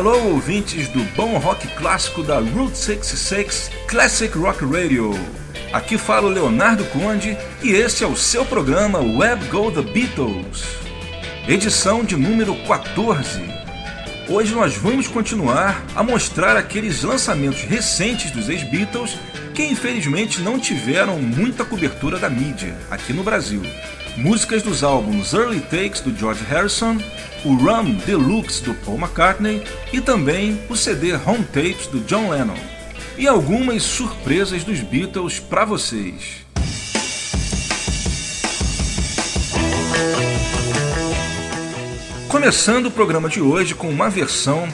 Alô, ouvintes do bom rock clássico da Route 66 Classic Rock Radio. Aqui fala o Leonardo Conde e este é o seu programa Web Go The Beatles, edição de número 14. Hoje nós vamos continuar a mostrar aqueles lançamentos recentes dos ex-Beatles que infelizmente não tiveram muita cobertura da mídia aqui no Brasil. Músicas dos álbuns Early Takes do George Harrison, o Rum Deluxe do Paul McCartney e também o CD Home Tapes do John Lennon. E algumas surpresas dos Beatles para vocês. Começando o programa de hoje com uma versão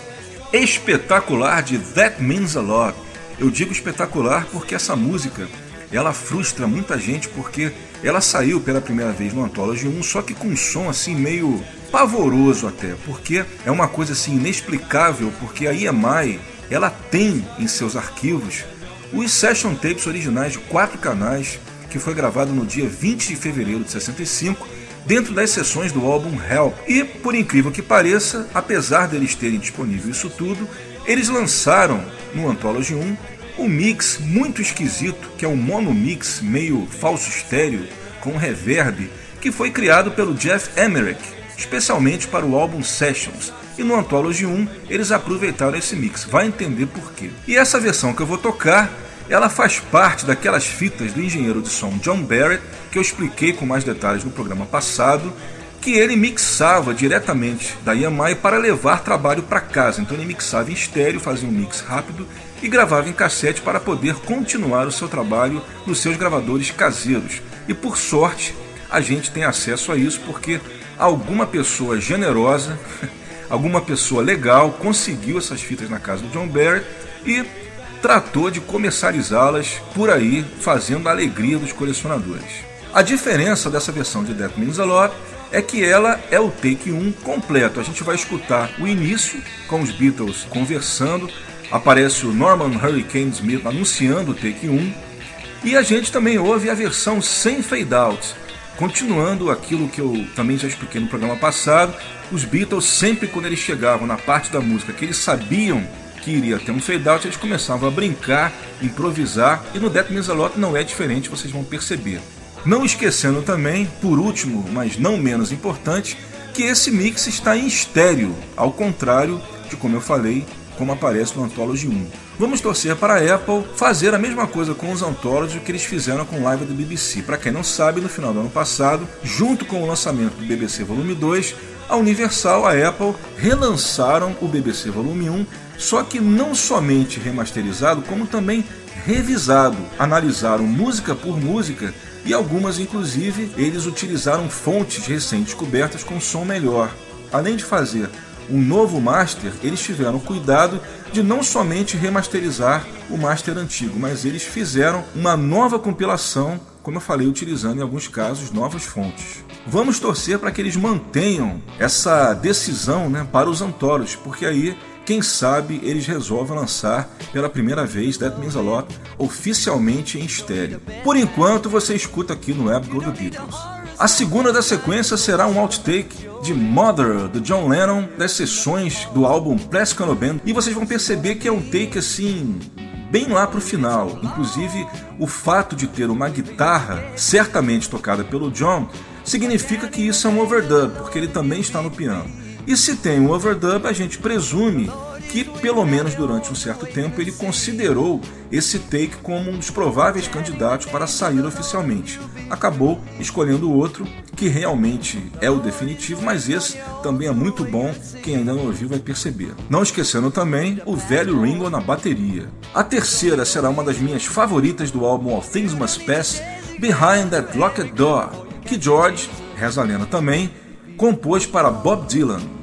espetacular de That Means a Lot. Eu digo espetacular porque essa música ela frustra muita gente porque ela saiu pela primeira vez no Anthology 1, só que com um som assim meio pavoroso até, porque é uma coisa assim inexplicável, porque a EMI ela tem em seus arquivos os session tapes originais de quatro canais que foi gravado no dia 20 de fevereiro de 65 dentro das sessões do álbum Help. E por incrível que pareça, apesar deles terem disponível isso tudo, eles lançaram no Anthology 1 um mix muito esquisito, que é um mono mix meio falso estéreo com reverb, que foi criado pelo Jeff Emerick, especialmente para o álbum Sessions. E no Anthology 1 eles aproveitaram esse mix, vai entender por quê. E essa versão que eu vou tocar, ela faz parte daquelas fitas do engenheiro de som John Barrett, que eu expliquei com mais detalhes no programa passado, que ele mixava diretamente da Yamaha para levar trabalho para casa. Então ele mixava em estéreo, fazia um mix rápido e gravava em cassete para poder continuar o seu trabalho nos seus gravadores caseiros. E por sorte, a gente tem acesso a isso porque alguma pessoa generosa, alguma pessoa legal conseguiu essas fitas na casa do John Barrett e tratou de comercializá-las por aí, fazendo a alegria dos colecionadores. A diferença dessa versão de Death Means a Lot é que ela é o take 1 completo. A gente vai escutar o início com os Beatles conversando, aparece o Norman Hurricane Smith anunciando o take 1 e a gente também ouve a versão sem fade out. Continuando aquilo que eu também já expliquei no programa passado, os Beatles sempre quando eles chegavam na parte da música que eles sabiam que iria ter um fade out, eles começavam a brincar, improvisar, e no Death Means a Lot não é diferente, vocês vão perceber. Não esquecendo também, por último, mas não menos importante, que esse mix está em estéreo, ao contrário de como eu falei, como aparece no Anthology 1. Vamos torcer para a Apple fazer a mesma coisa com os Anthology que eles fizeram com o live do BBC. Para quem não sabe, no final do ano passado, junto com o lançamento do BBC Volume 2, a Universal, a Apple relançaram o BBC Volume 1, só que não somente remasterizado, como também revisado. Analisaram música por música e algumas, inclusive, eles utilizaram fontes recentes cobertas com som melhor. Além de fazer um novo master, eles tiveram cuidado de não somente remasterizar o master antigo, mas eles fizeram uma nova compilação, como eu falei, utilizando em alguns casos novas fontes. Vamos torcer para que eles mantenham essa decisão né, para os antólogos, porque aí quem sabe eles resolvem lançar pela primeira vez That Means a Lot oficialmente em estéreo. Por enquanto, você escuta aqui no Web Go Beatles. A segunda da sequência será um outtake de Mother, do John Lennon, das sessões do álbum Plastic Ono Band, e vocês vão perceber que é um take assim bem lá pro final. Inclusive, o fato de ter uma guitarra certamente tocada pelo John significa que isso é um overdub, porque ele também está no piano. E se tem um overdub, a gente presume que, pelo menos durante um certo tempo, ele considerou esse take como um dos prováveis candidatos para sair oficialmente. Acabou escolhendo outro, que realmente é o definitivo, mas esse também é muito bom, quem ainda não ouviu vai perceber. Não esquecendo também o velho Ringo na bateria. A terceira será uma das minhas favoritas do álbum All Things Must Pass, Behind That Locked Door, que George, reza a também, compôs para Bob Dylan.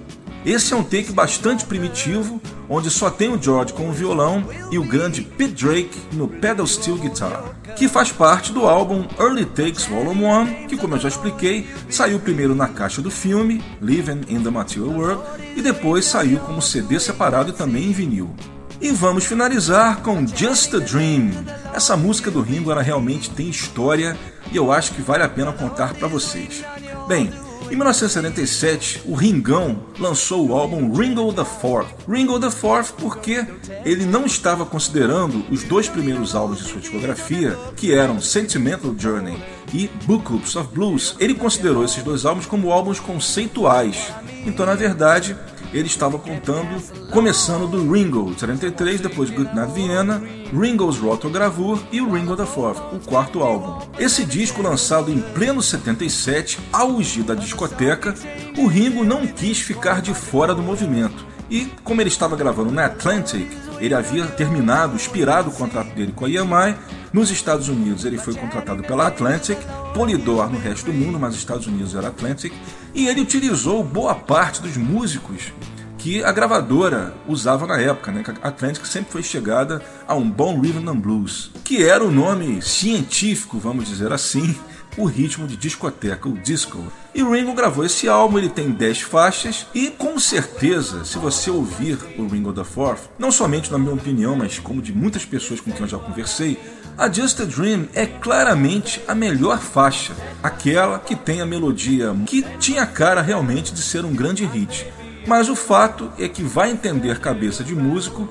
Esse é um take bastante primitivo, onde só tem o George com o violão e o grande Pete Drake no pedal steel guitar, que faz parte do álbum Early Takes Volume 1, que como eu já expliquei, saiu primeiro na caixa do filme Living in the Material World e depois saiu como CD separado e também em vinil. E vamos finalizar com Just a Dream. Essa música do Ringo ela realmente tem história e eu acho que vale a pena contar para vocês. Bem, Em 1977, o Ringão lançou o álbum Ringo the Fourth. Ringo the Fourth porque ele não estava considerando os dois primeiros álbuns de sua discografia, que eram Sentimental Journey e Bookups of Blues. Ele considerou esses dois álbuns como álbuns conceituais. Então, na verdade, ele estava contando, começando do Ringo, 73, depois Goodnight Vienna, Ringo's Rotogravure e o Ringo the Fourth, o quarto álbum. Esse disco, lançado em pleno 77, auge da discoteca, o Ringo não quis ficar de fora do movimento. E, como ele estava gravando na Atlantic, ele havia terminado, expirado o contrato dele com a EMI. Nos Estados Unidos, ele foi contratado pela Atlantic, Polydor no resto do mundo, mas Estados Unidos era Atlantic, e ele utilizou boa parte dos músicos que a gravadora usava na época, né? A Atlantic sempre foi chegada a um bom rhythm and blues, que era o nome científico, vamos dizer assim, o ritmo de discoteca, o disco. E Ringo gravou esse álbum, ele tem 10 faixas e com certeza, se você ouvir o Ringo the Fourth, não somente na minha opinião, mas como de muitas pessoas com quem eu já conversei, a Just a Dream é claramente a melhor faixa, aquela que tem a melodia que tinha cara realmente de ser um grande hit. Mas o fato é que vai entender cabeça de músico,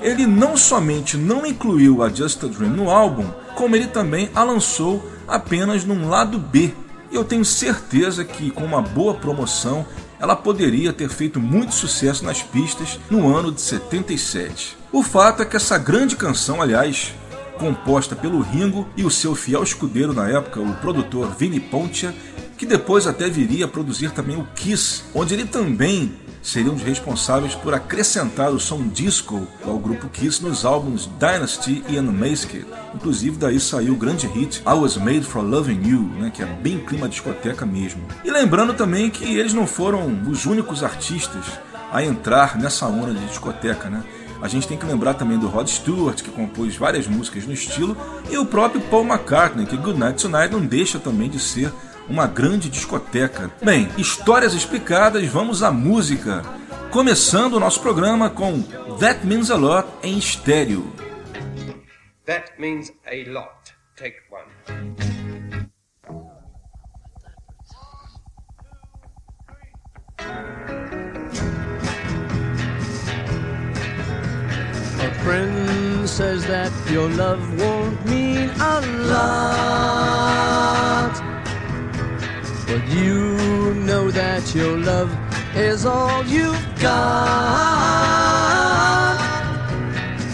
ele não somente não incluiu a Just a Dream no álbum, como ele também a lançou apenas num lado B. E eu tenho certeza que com uma boa promoção ela poderia ter feito muito sucesso nas pistas no ano de 77. O fato é que essa grande canção, aliás, composta pelo Ringo e o seu fiel escudeiro na época, o produtor Vinnie Pontia, que depois até viria a produzir também o Kiss, onde ele também seria um dos responsáveis por acrescentar o som disco ao grupo Kiss nos álbuns Dynasty e Unmasked. Inclusive daí saiu o grande hit I Was Made for Loving You, né, que é bem clima discoteca mesmo. E lembrando também que eles não foram os únicos artistas a entrar nessa onda de discoteca, né? A gente tem que lembrar também do Rod Stewart, que compôs várias músicas no estilo, e o próprio Paul McCartney, que Good Night Tonight não deixa também de ser uma grande discoteca. Bem, histórias explicadas, vamos à música. Começando o nosso programa com That Means a Lot em estéreo. That means a lot. Take one. friend says that your love won't mean a lot. But you know that your love is all you've got.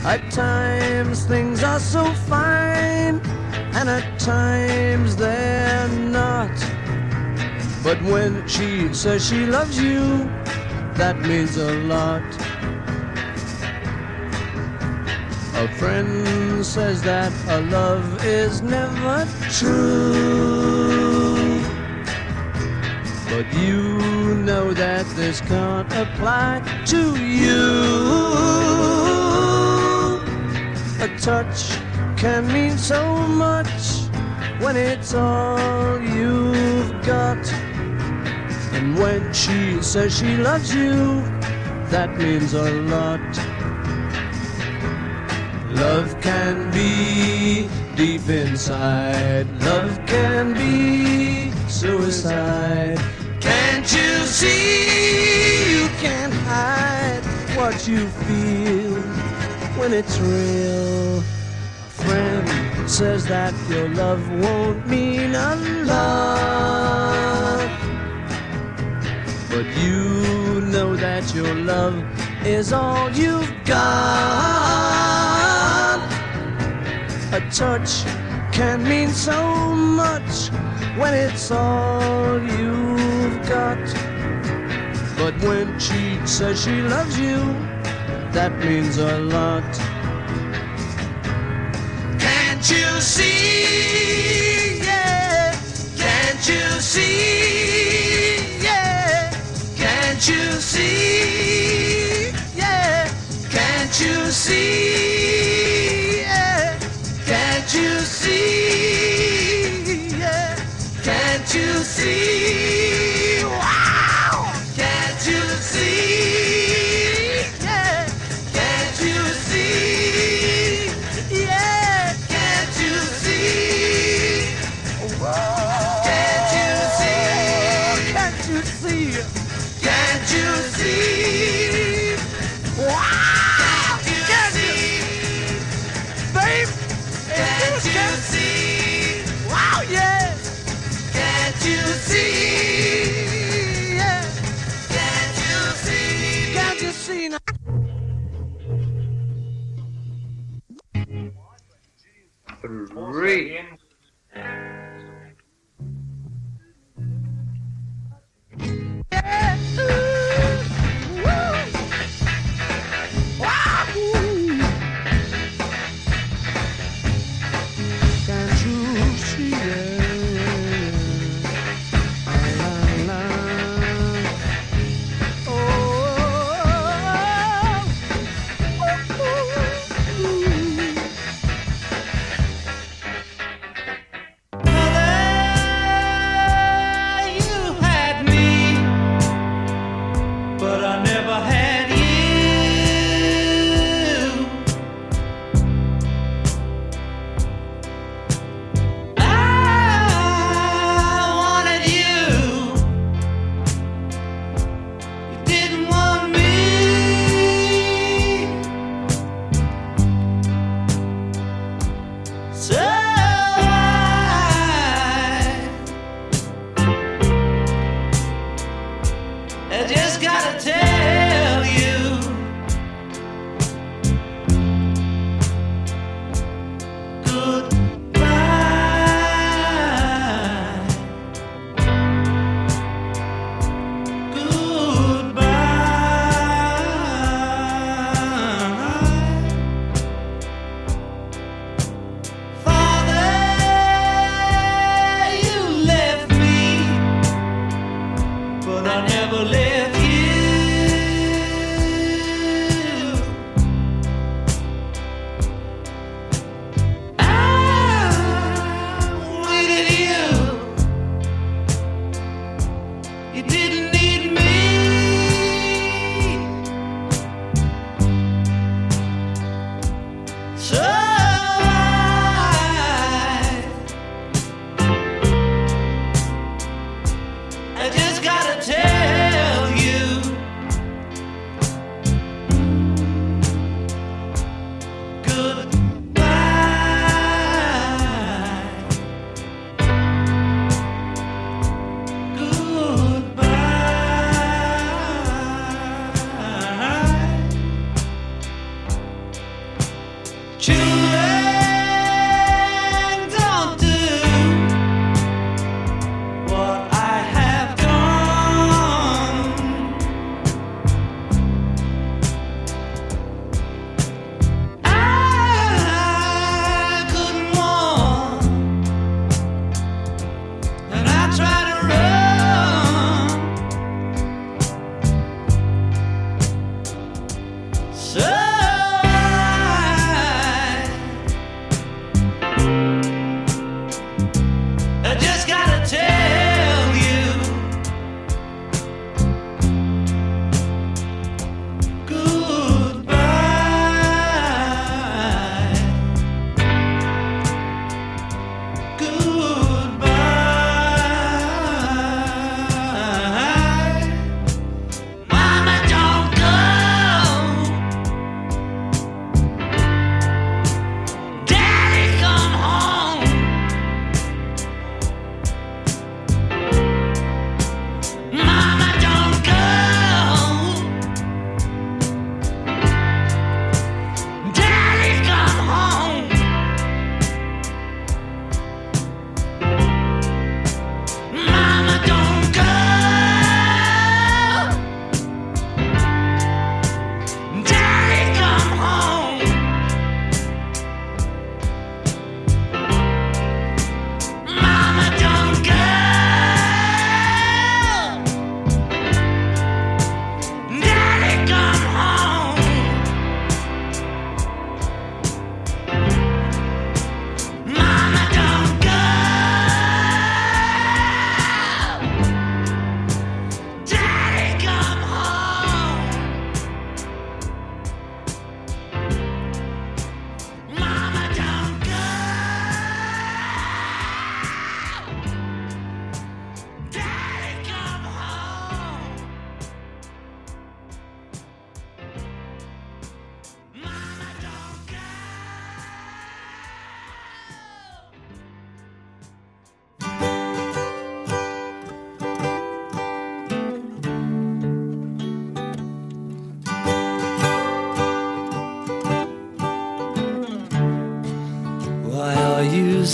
At times things are so fine, and at times they're not. But when she says she loves you, that means a lot. A friend says that a love is never true. But you know that this can't apply to you. A touch can mean so much when it's all you've got. And when she says she loves you, that means a lot. Love can be deep inside. Love can be suicide. Can't you see you can't hide what you feel when it's real? A friend says that your love won't mean a lot. But you know that your love is all you've got. A touch can mean so much when it's all you've But when she says she loves you, that means a lot. Can't you see? Yeah. Can't you see? Yeah. Can't you see? Yeah. Can't you see? Can't you see? Yeah. Can't you see? Three.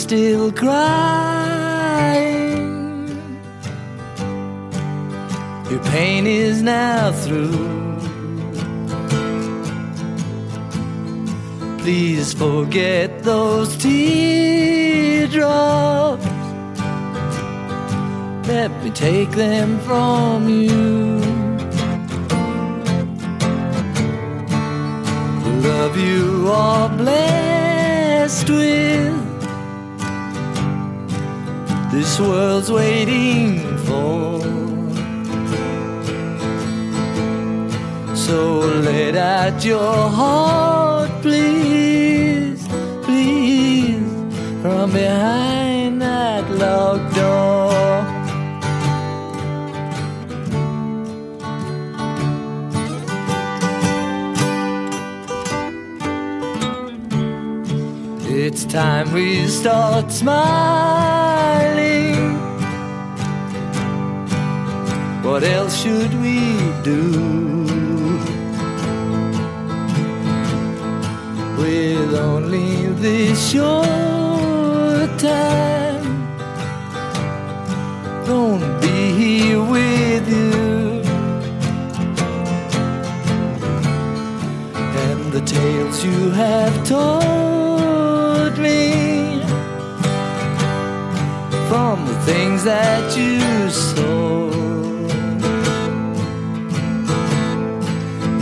Still crying? Your pain is now through. Please forget those teardrops. Let me take them from you. Love you are blessed with. This world's waiting for. So let out your heart, please, please, from behind that locked door. It's time we start smiling. What else should we do? With only this short time, gonna be here with you. And the tales you have told me from the things that you saw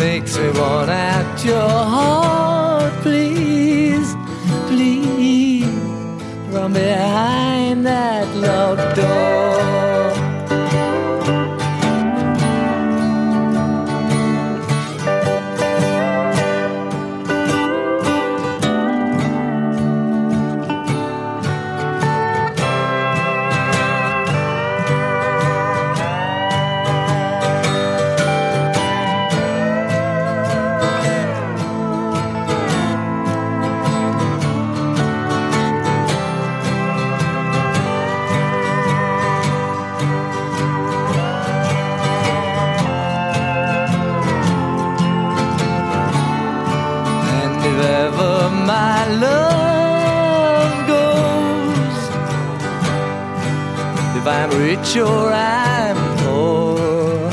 makes me want out your heart, please, please, from behind that locked door. Or I'm poor,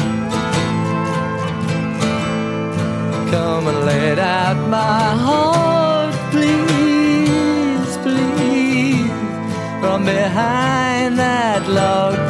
come and let out my heart, please, please, from behind that locked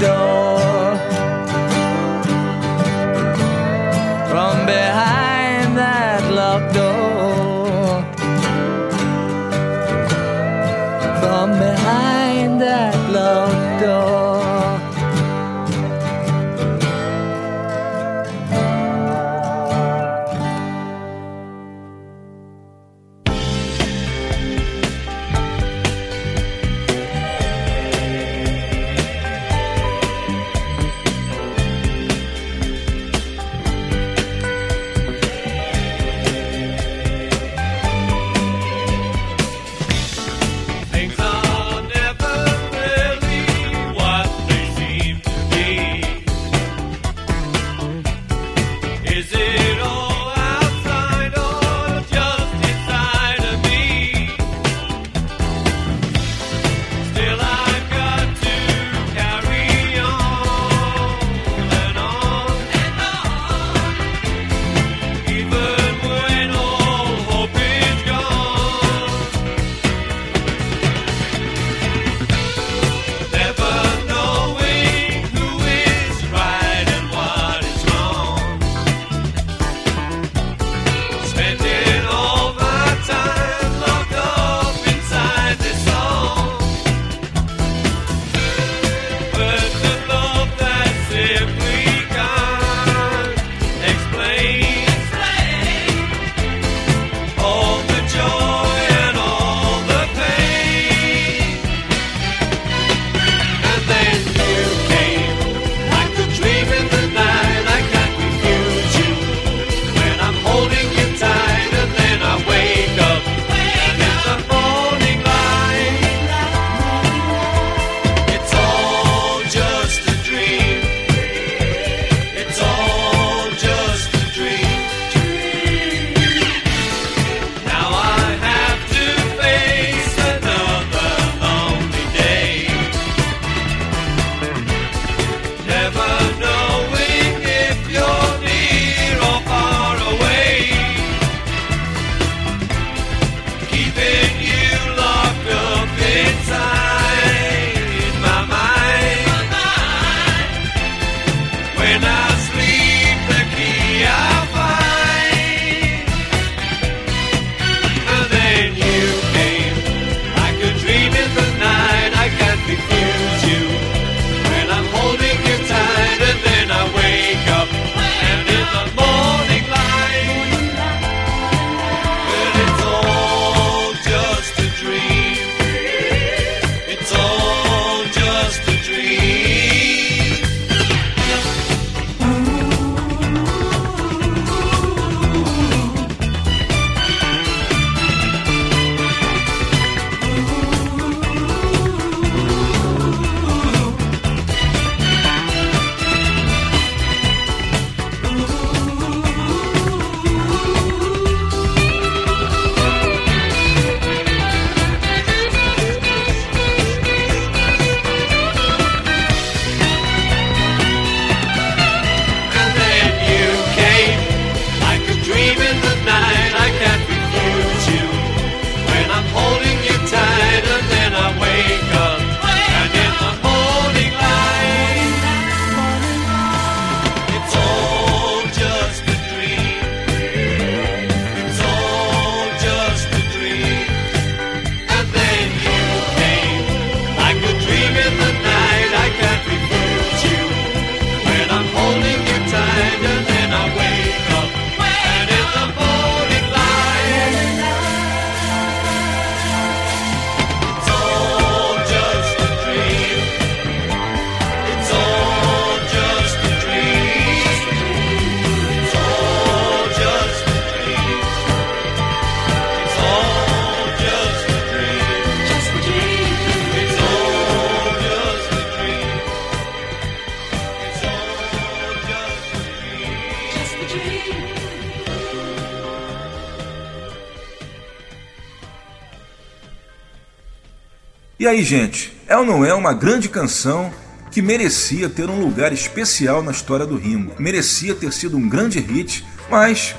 E aí, gente, é ou não é uma grande canção que merecia ter um lugar especial na história do Ringo? Merecia ter sido um grande hit, mas,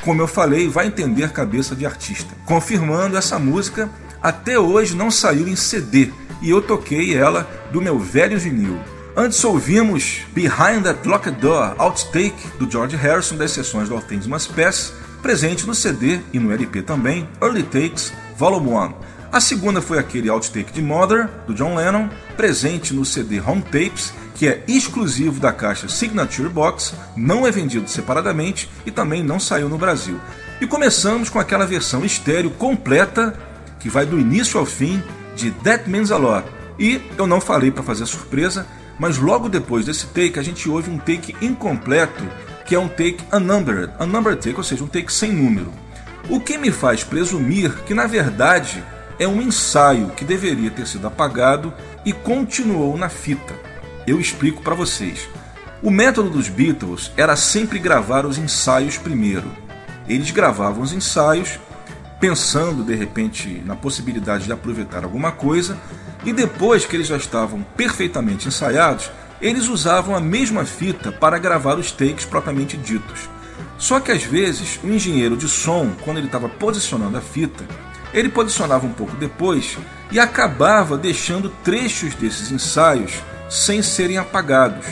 como eu falei, vai entender cabeça de artista. Confirmando, essa música até hoje não saiu em CD e eu toquei ela do meu velho vinil. Antes ouvimos Behind That Locked Door, outtake do George Harrison das sessões do All Things Must Pass, presente no CD e no LP também, Early Takes, Volume 1. A segunda foi aquele outtake de Mother, do John Lennon, presente no CD Home Tapes, que é exclusivo da caixa Signature Box, não é vendido separadamente e também não saiu no Brasil. E começamos com aquela versão estéreo completa, que vai do início ao fim, de That Means a Lot. E eu não falei para fazer surpresa, mas logo depois desse take a gente ouve um take incompleto, que é um take unnumbered, unnumbered take, ou seja, um take sem número. O que me faz presumir que na verdade é um ensaio que deveria ter sido apagado e continuou na fita. Eu explico para vocês. O método dos Beatles era sempre gravar os ensaios primeiro. Eles gravavam os ensaios pensando de repente na possibilidade de aproveitar alguma coisa, e depois que eles já estavam perfeitamente ensaiados, eles usavam a mesma fita para gravar os takes propriamente ditos. Só que às vezes o engenheiro de som, quando ele estava posicionando a fita, ele posicionava um pouco depois e acabava deixando trechos desses ensaios sem serem apagados.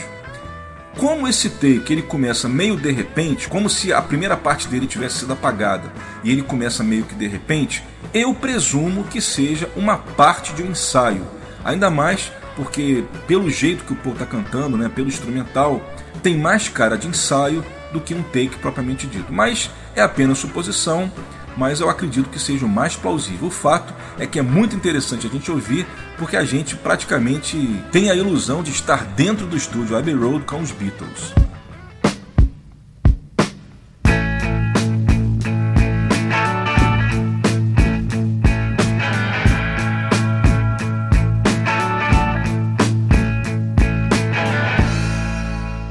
Como esse take ele começa meio de repente, como se a primeira parte dele tivesse sido apagada e ele começa meio que de repente, eu presumo que seja uma parte de um ensaio. Ainda mais porque pelo jeito que o Paul está cantando, né, pelo instrumental, tem mais cara de ensaio do que um take propriamente dito. Mas é apenas suposição mas eu acredito que seja o mais plausível. O fato é que é muito interessante a gente ouvir, porque a gente praticamente tem a ilusão de estar dentro do estúdio Abbey Road com os Beatles.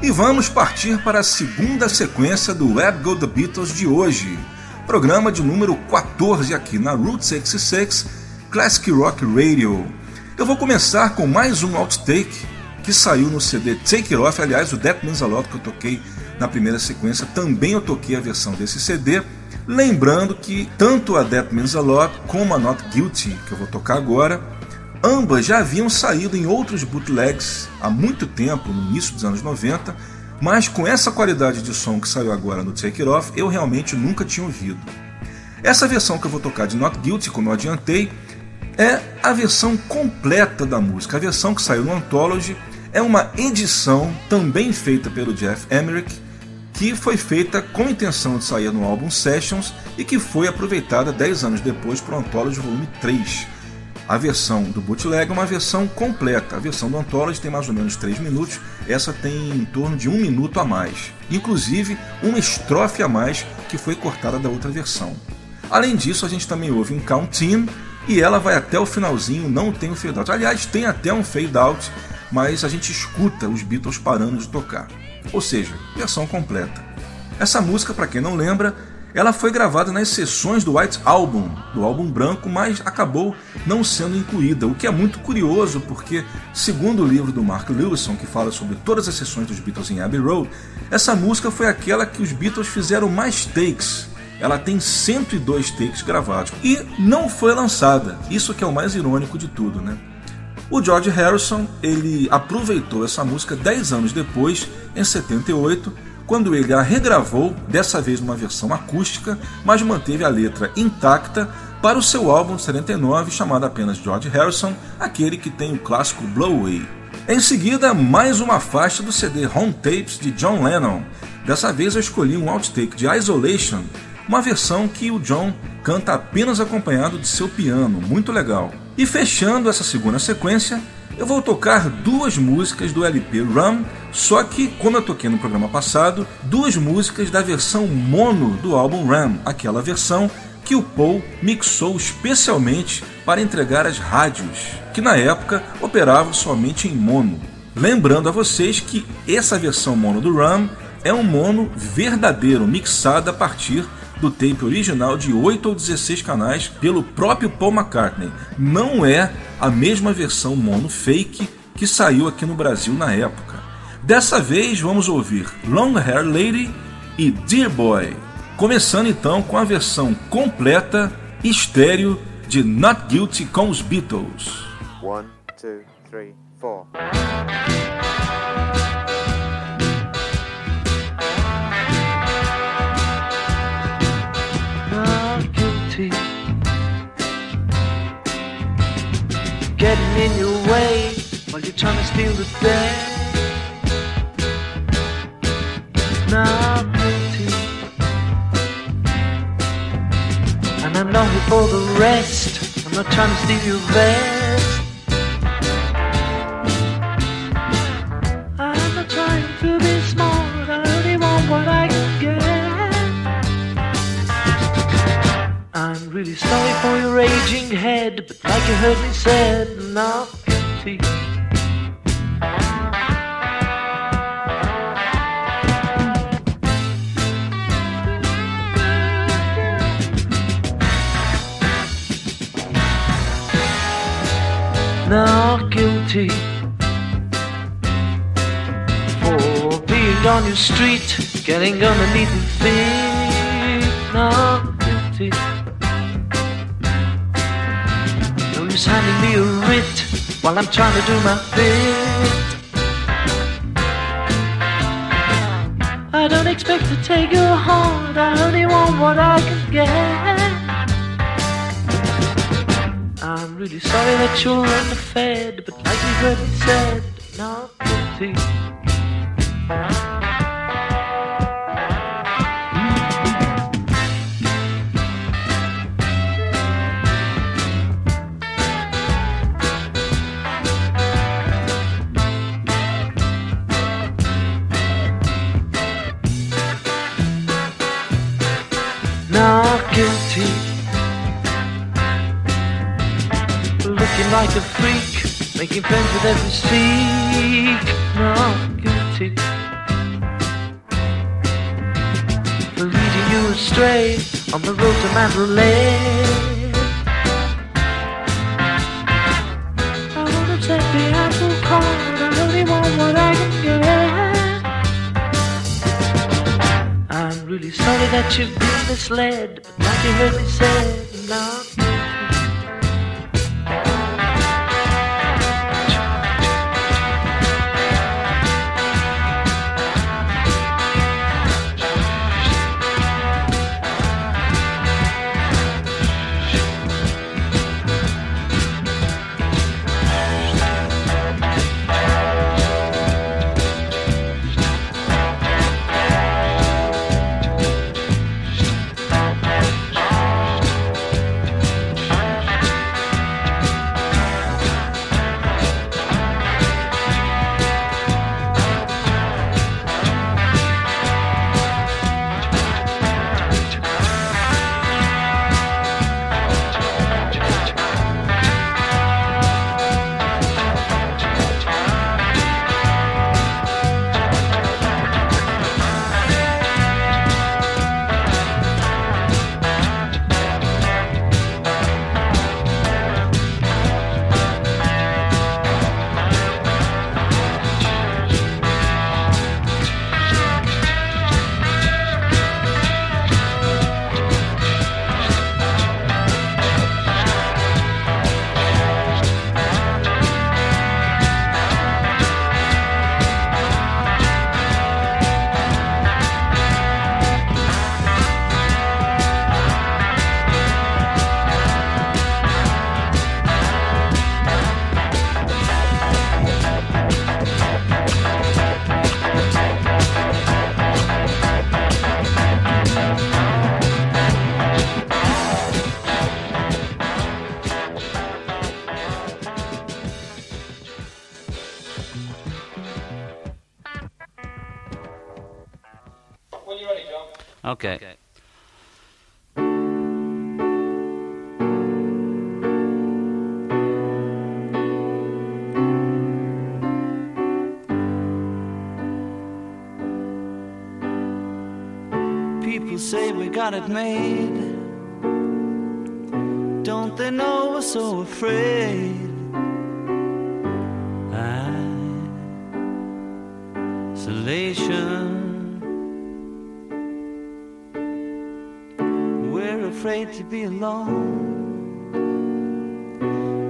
E vamos partir para a segunda sequência do Web Go The Beatles de hoje programa de número 14 aqui na Route 66 Classic Rock Radio. Eu vou começar com mais um outtake que saiu no CD Take It Off, aliás, o That Means a Lot que eu toquei na primeira sequência, também eu toquei a versão desse CD. Lembrando que tanto a That Means a Lot como a Not Guilty, que eu vou tocar agora, ambas já haviam saído em outros bootlegs há muito tempo, no início dos anos 90, mas com essa qualidade de som que saiu agora no Take It Off, eu realmente nunca tinha ouvido. Essa versão que eu vou tocar de Not Guilty, como eu adiantei, é a versão completa da música. A versão que saiu no Anthology é uma edição também feita pelo Jeff Emerick, que foi feita com intenção de sair no álbum Sessions e que foi aproveitada 10 anos depois para o Anthology Volume 3. A versão do bootleg é uma versão completa. A versão do Anthology tem mais ou menos 3 minutos, essa tem em torno de um minuto a mais. Inclusive, uma estrofe a mais que foi cortada da outra versão. Além disso, a gente também ouve um count-in e ela vai até o finalzinho, não tem um fade-out. Aliás, tem até um fade-out, mas a gente escuta os Beatles parando de tocar. Ou seja, versão completa. Essa música, para quem não lembra, ela foi gravada nas sessões do White Album, do álbum branco, mas acabou não sendo incluída, o que é muito curioso porque, segundo o livro do Mark Lewison, que fala sobre todas as sessões dos Beatles em Abbey Road, essa música foi aquela que os Beatles fizeram mais takes. Ela tem 102 takes gravados e não foi lançada. Isso que é o mais irônico de tudo, né? O George Harrison, ele aproveitou essa música 10 anos depois, em 78, quando ele a regravou, dessa vez numa versão acústica, mas manteve a letra intacta para o seu álbum de 79 chamado apenas George Harrison, aquele que tem o clássico Blow Away. Em seguida, mais uma faixa do CD Home Tapes de John Lennon. Dessa vez eu escolhi um outtake de Isolation, uma versão que o John canta apenas acompanhado de seu piano, muito legal. E fechando essa segunda sequência, eu vou tocar duas músicas do LP Rum, só que, como eu toquei no programa passado, duas músicas da versão mono do álbum Rum, aquela versão que o Paul mixou especialmente para entregar às rádios, que na época operavam somente em mono. Lembrando a vocês que essa versão mono do Rum é um mono verdadeiro, mixado a partir do tape original de 8 ou 16 canais pelo próprio Paul McCartney. Não é a mesma versão mono fake que saiu aqui no Brasil na época. Dessa vez vamos ouvir Long Hair Lady e Dear Boy, começando então com a versão completa estéreo de Not Guilty com os Beatles. One, two, three, four. Trying to steal the day. Getting underneath your feet. Not guilty. No use handing me a writ while I'm trying to do my bit. I don't expect to take your heart, I only want what I can get. I'm really sorry that you're underfed, but like you heard have made. Don't they know we're so afraid? Isolation. We're afraid to be alone.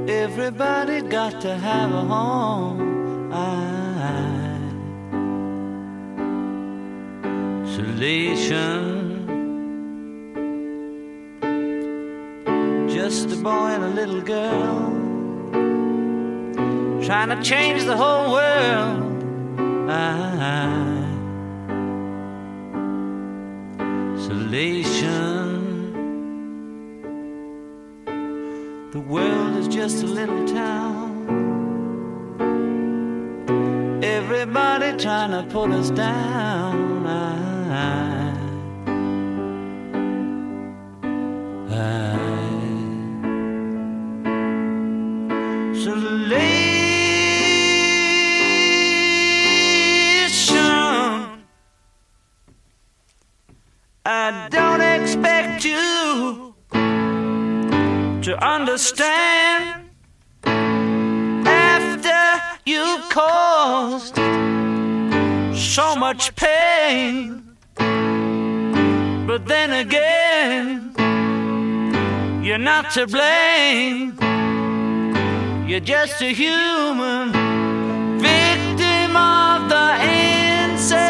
Everybody got to have a home. change the whole to blame. You're just a human victim of the insane.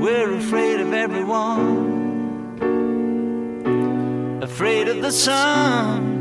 We're afraid of everyone, afraid of the sun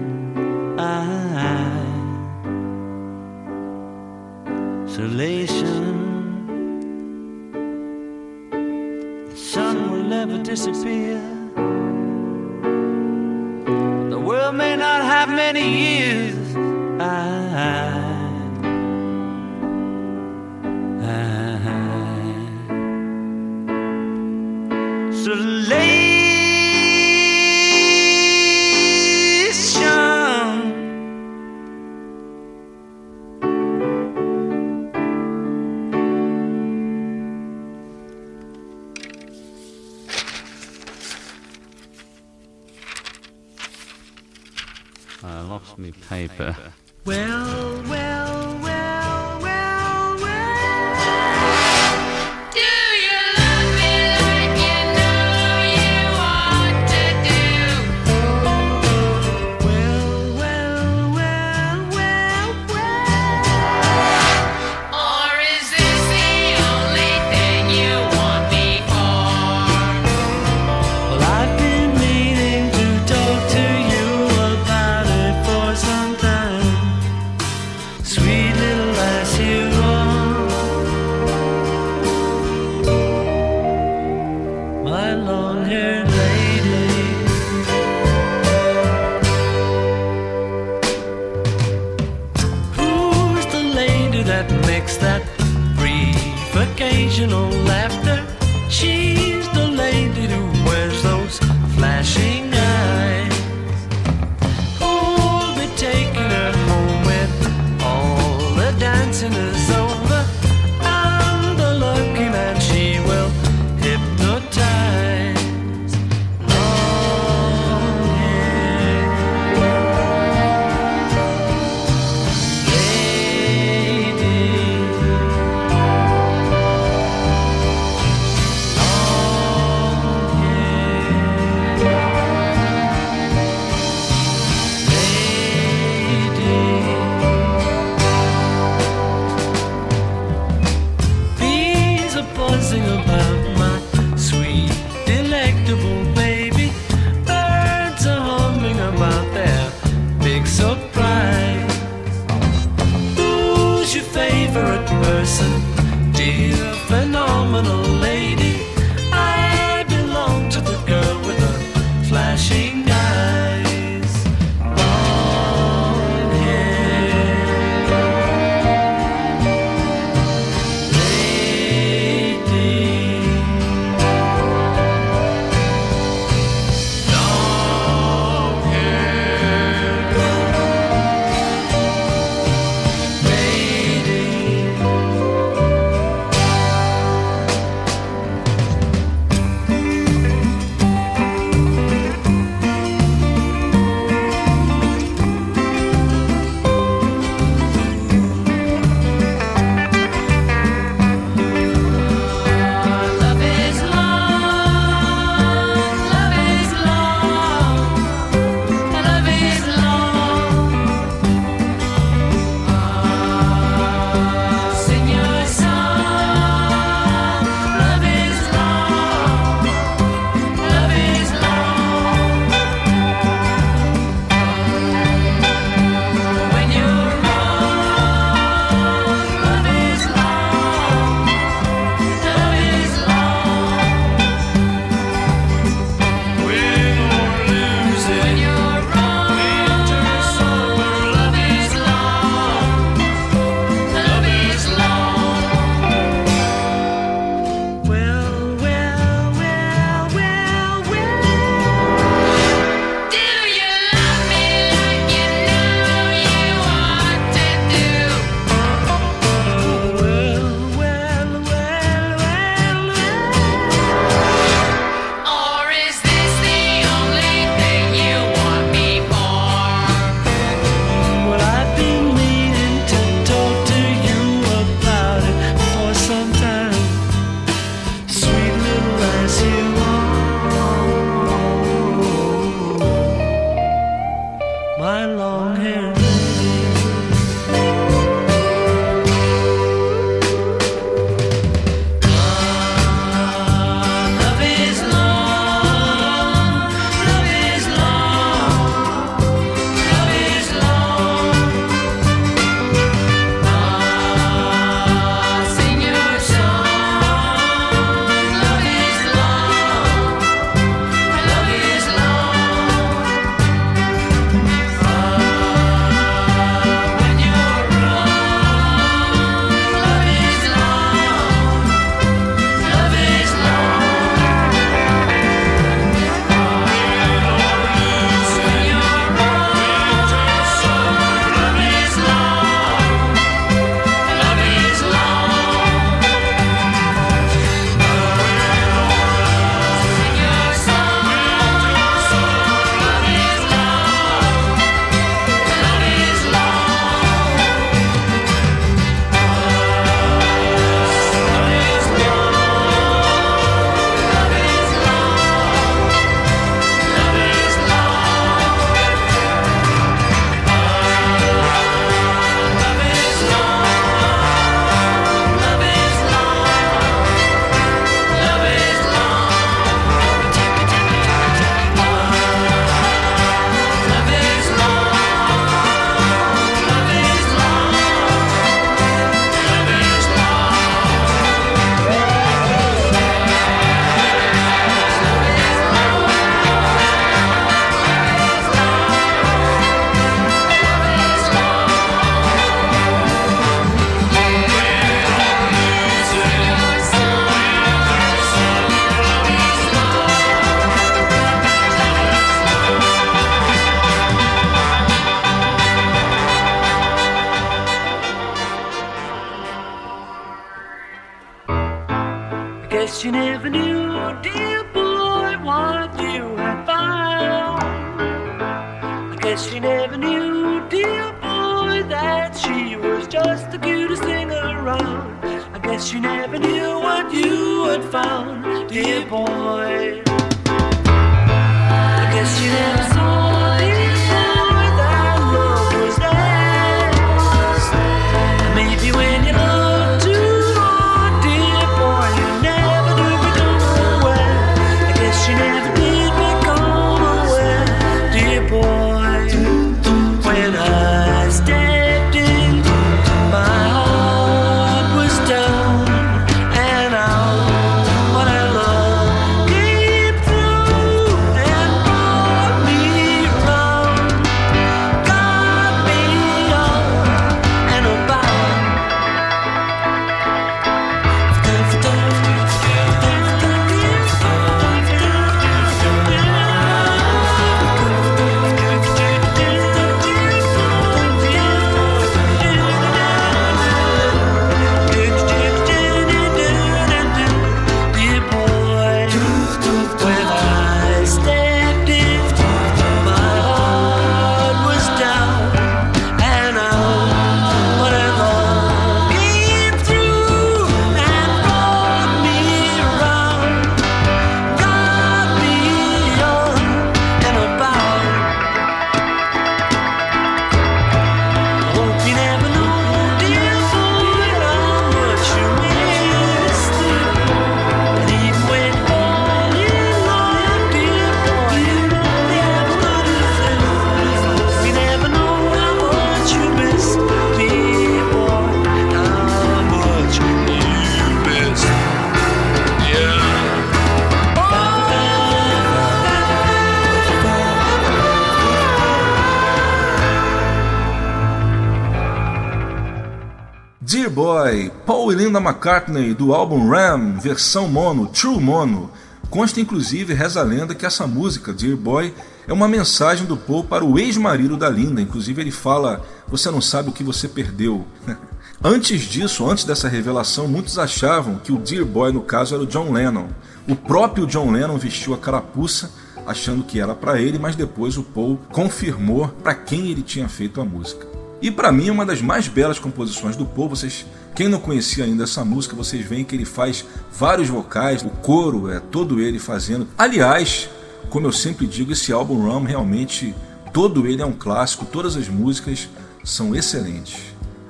Linda McCartney do álbum Ram, versão mono, True Mono. Consta inclusive, reza a lenda, que essa música, Dear Boy, é uma mensagem do Paul para o ex-marido da Linda. Inclusive ele fala: Você não sabe o que você perdeu. antes disso, antes dessa revelação, muitos achavam que o Dear Boy no caso era o John Lennon. O próprio John Lennon vestiu a carapuça achando que era para ele, mas depois o Paul confirmou para quem ele tinha feito a música. E para mim, uma das mais belas composições do Paul, vocês, quem não conhecia ainda essa música, vocês veem que ele faz vários vocais, o coro é todo ele fazendo. Aliás, como eu sempre digo, esse álbum Rum realmente todo ele é um clássico, todas as músicas são excelentes.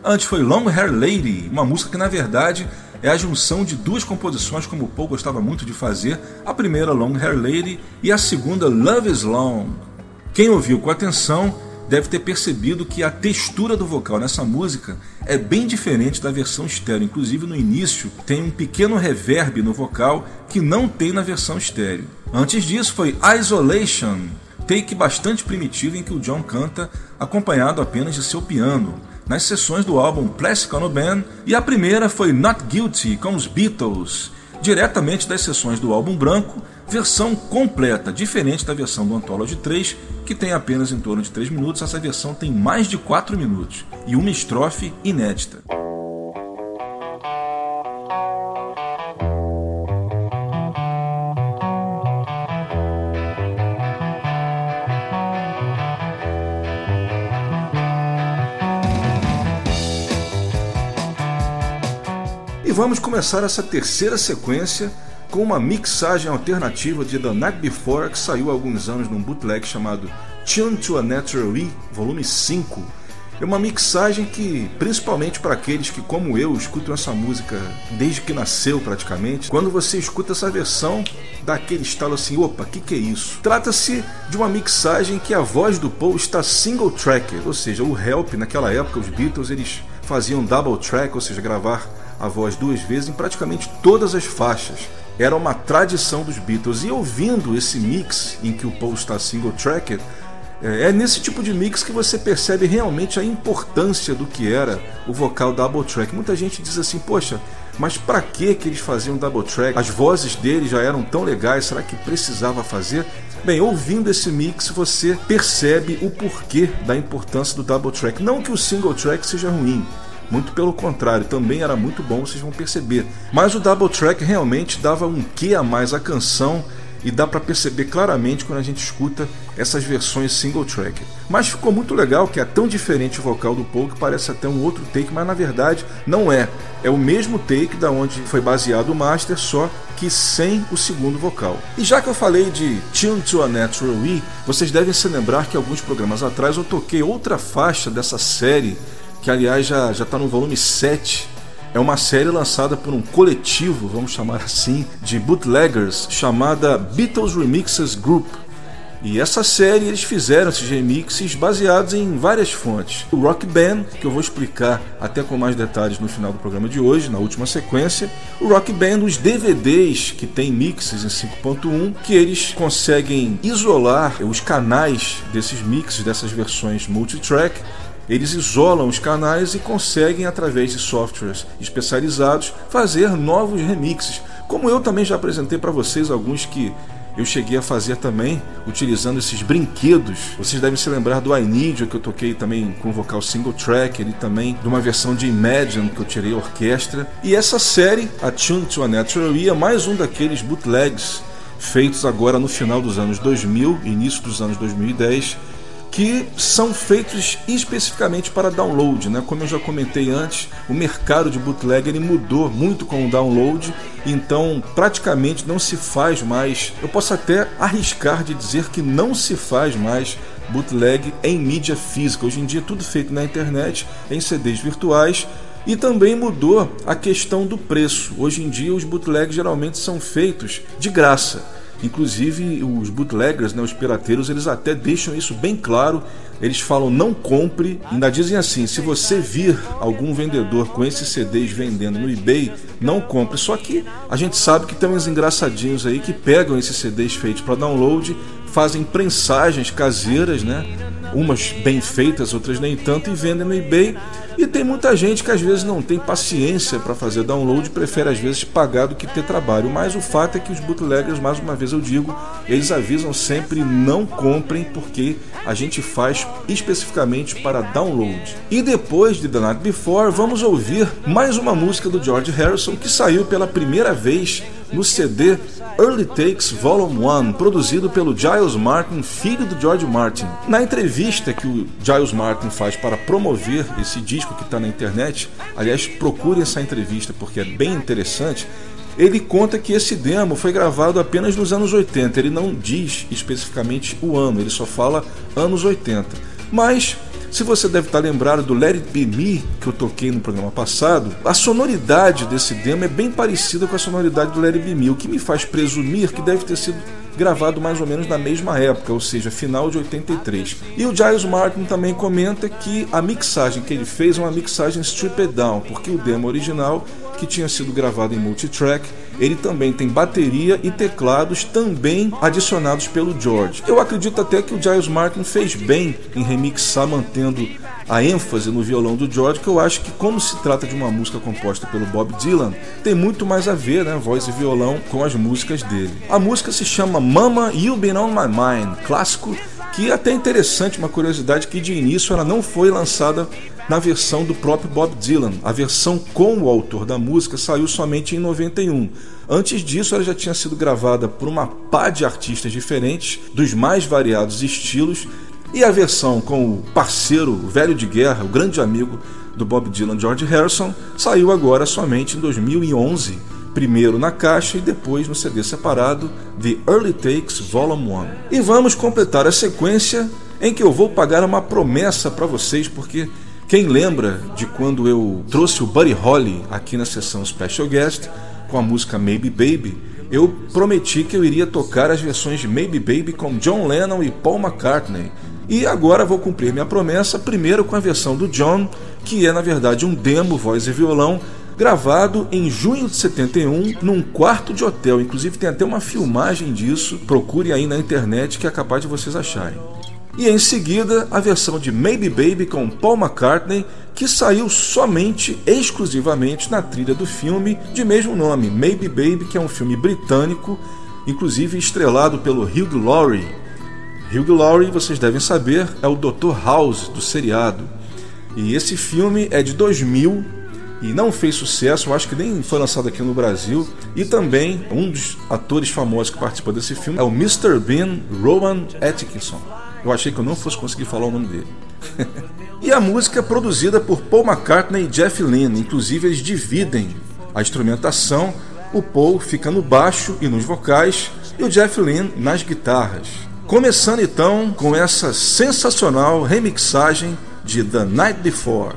Antes foi Long Hair Lady, uma música que na verdade é a junção de duas composições como o Paul gostava muito de fazer, a primeira Long Hair Lady e a segunda Love Is Long. Quem ouviu com atenção deve ter percebido que a textura do vocal nessa música é bem diferente da versão estéreo. Inclusive no início tem um pequeno reverb no vocal que não tem na versão estéreo. Antes disso foi Isolation, take bastante primitivo em que o John canta acompanhado apenas de seu piano. Nas sessões do álbum Plastic Ono Band, e a primeira foi Not Guilty com os Beatles, diretamente das sessões do álbum branco, versão completa, diferente da versão do Anthology 3, que tem apenas em torno de 3 minutos, essa versão tem mais de 4 minutos e uma estrofe inédita. E vamos começar essa terceira sequência com uma mixagem alternativa de The Night Before que saiu há alguns anos num bootleg chamado Tune to a Natural E, volume 5. É uma mixagem que, principalmente para aqueles que, como eu, escutam essa música desde que nasceu praticamente, quando você escuta essa versão, dá aquele estalo assim: opa, que, que é isso? Trata-se de uma mixagem que a voz do Paul está single tracker, ou seja, o Help, naquela época, os Beatles eles faziam double track, ou seja, gravar a voz duas vezes em praticamente todas as faixas. Era uma tradição dos Beatles. E ouvindo esse mix em que o Paul está single tracker, é nesse tipo de mix que você percebe realmente a importância do que era o vocal double track. Muita gente diz assim, poxa, mas para que que eles faziam double track? As vozes deles já eram tão legais, será que precisava fazer? Bem, ouvindo esse mix você percebe o porquê da importância do double track. Não que o single track seja ruim, Muito pelo contrário, também era muito bom, vocês vão perceber. Mas o double track realmente dava um quê a mais à canção e dá para perceber claramente quando a gente escuta essas versões single track. Mas ficou muito legal que é tão diferente o vocal do Paul que parece até um outro take, mas na verdade não é. É o mesmo take da onde foi baseado o master, só que sem o segundo vocal. E já que eu falei de Tune to a Natural E, vocês devem se lembrar que alguns programas atrás eu toquei outra faixa dessa série, que aliás já está no volume 7 é uma série lançada por um coletivo, vamos chamar assim, de bootleggers chamada Beatles Remixes Group. E essa série eles fizeram esses remixes baseados em várias fontes. O Rock Band, que eu vou explicar até com mais detalhes no final do programa de hoje, na última sequência. O Rock Band, os DVDs que tem mixes em 5.1, que eles conseguem isolar os canais desses mixes, dessas versões multitrack, eles isolam os canais e conseguem, através de softwares especializados, fazer novos remixes. Como eu também já apresentei para vocês alguns que eu cheguei a fazer também, utilizando esses brinquedos. Vocês devem se lembrar do I Need que eu toquei também com vocal single track, ele também de uma versão de Imagine, que eu tirei a orquestra. E essa série, A Tune to a Natural é mais um daqueles bootlegs feitos agora no final dos anos 2000, início dos anos 2010, que são feitos especificamente para download, né? Como eu já comentei antes, o mercado de bootleg ele mudou muito com o download, então praticamente não se faz mais. Eu posso até arriscar de dizer que não se faz mais bootleg em mídia física. Hoje em dia é tudo feito na internet, em CDs virtuais. E também mudou a questão do preço. Hoje em dia os bootlegs geralmente são feitos de graça. Inclusive os bootleggers, né, os pirateiros, eles até deixam isso bem claro. Eles falam não compre, ainda dizem assim: se você vir algum vendedor com esses CDs vendendo no eBay, não compre. Só que a gente sabe que tem uns engraçadinhos aí que pegam esses CDs feitos para download, fazem prensagens caseiras, né? Umas bem feitas, outras nem tanto, e vendem no eBay. E tem muita gente que às vezes não tem paciência para fazer download, prefere às vezes pagar do que ter trabalho. Mas o fato é que os bootleggers, mais uma vez eu digo, eles avisam sempre não comprem porque a gente faz especificamente para download. E depois de The Night Before, vamos ouvir mais uma música do George Harrison que saiu pela primeira vez no CD Early Takes Volume 1, produzido pelo Giles Martin, filho do George Martin. Na entrevista que o Giles Martin faz para promover esse disco que está na internet, aliás, procure essa entrevista porque é bem interessante. Ele conta que esse demo foi gravado apenas nos anos 80. Ele não diz especificamente o ano, ele só fala anos 80. Mas se você deve estar lembrado do Let It Be Me, que eu toquei no programa passado, a sonoridade desse demo é bem parecida com a sonoridade do Let It Be Me, o que me faz presumir que deve ter sido gravado mais ou menos na mesma época, ou seja, final de 83. E o Giles Martin também comenta que a mixagem que ele fez é uma mixagem stripped down, porque o demo original, que tinha sido gravado em multitrack, ele também tem bateria e teclados também adicionados pelo George. Eu acredito até que o Giles Martin fez bem em remixar mantendo a ênfase no violão do George, que eu acho que como se trata de uma música composta pelo Bob Dylan, tem muito mais a ver, né, voz e violão com as músicas dele. A música se chama Mama You Been On My Mind, clássico que é até interessante, uma curiosidade que de início ela não foi lançada na versão do próprio Bob Dylan. A versão com o autor da música saiu somente em 91. Antes disso, ela já tinha sido gravada por uma pá de artistas diferentes, dos mais variados estilos, e a versão com o parceiro, o velho de guerra, o grande amigo do Bob Dylan, George Harrison, saiu agora somente em 2011, primeiro na caixa e depois no CD separado The Early Takes Volume 1. E vamos completar a sequência em que eu vou pagar uma promessa para vocês, porque quem lembra de quando eu trouxe o Buddy Holly aqui na sessão Special Guest com a música Maybe Baby, eu prometi que eu iria tocar as versões de Maybe Baby com John Lennon e Paul McCartney. E agora vou cumprir minha promessa, primeiro com a versão do John, que é na verdade um demo, voz e violão, gravado em junho de 71 num quarto de hotel. Inclusive tem até uma filmagem disso. Procure aí na internet que é capaz de vocês acharem. E em seguida, a versão de Maybe Baby com Paul McCartney, que saiu somente, exclusivamente na trilha do filme de mesmo nome, Maybe Baby, que é um filme britânico, inclusive estrelado pelo Hugh Laurie. Hugh Laurie, vocês devem saber, é o Dr. House do seriado. E esse filme é de 2000 e não fez sucesso, acho que nem foi lançado aqui no Brasil. E também um dos atores famosos que participou desse filme é o Mr. Bean Rowan Atkinson. Eu achei que eu não fosse conseguir falar o nome dele. e a música é produzida por Paul McCartney e Jeff Lynne, inclusive eles dividem a instrumentação. O Paul fica no baixo e nos vocais e o Jeff Lynne nas guitarras. Começando então com essa sensacional remixagem de The Night Before.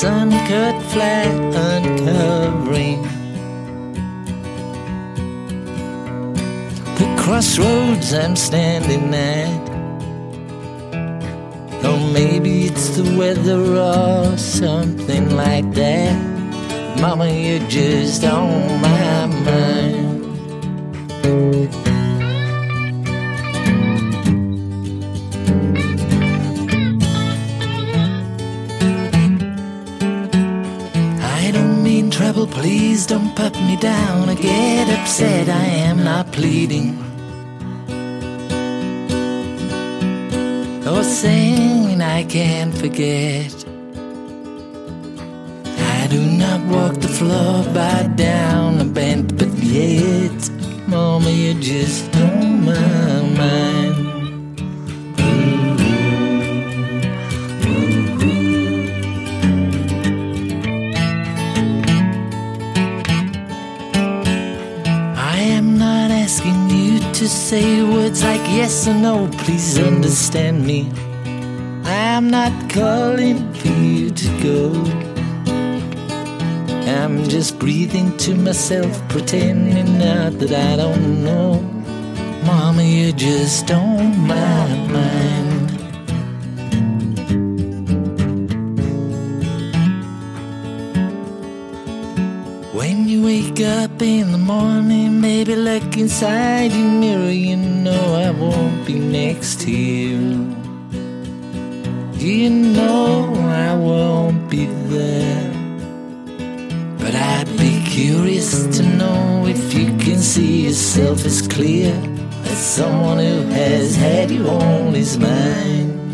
Sun cut flat uncovering the crossroads I'm standing at. Or maybe it's the weather or something like that. Mama, you're just on my mind. Upset, I am not pleading. Or saying I can't forget. I do not walk the floor, bow down, and bend, but yet, Mama, you're just don't mind. Say words like yes or no, please understand me. I am not calling for you to go. I'm just breathing to myself, pretending not that I don't know. Mama, you're just on my mind. up in the morning, maybe look inside your mirror. You know I won't be next to you. You know I won't be there. But I'd be curious to know if you can see yourself as clear as someone who has had you on his mind.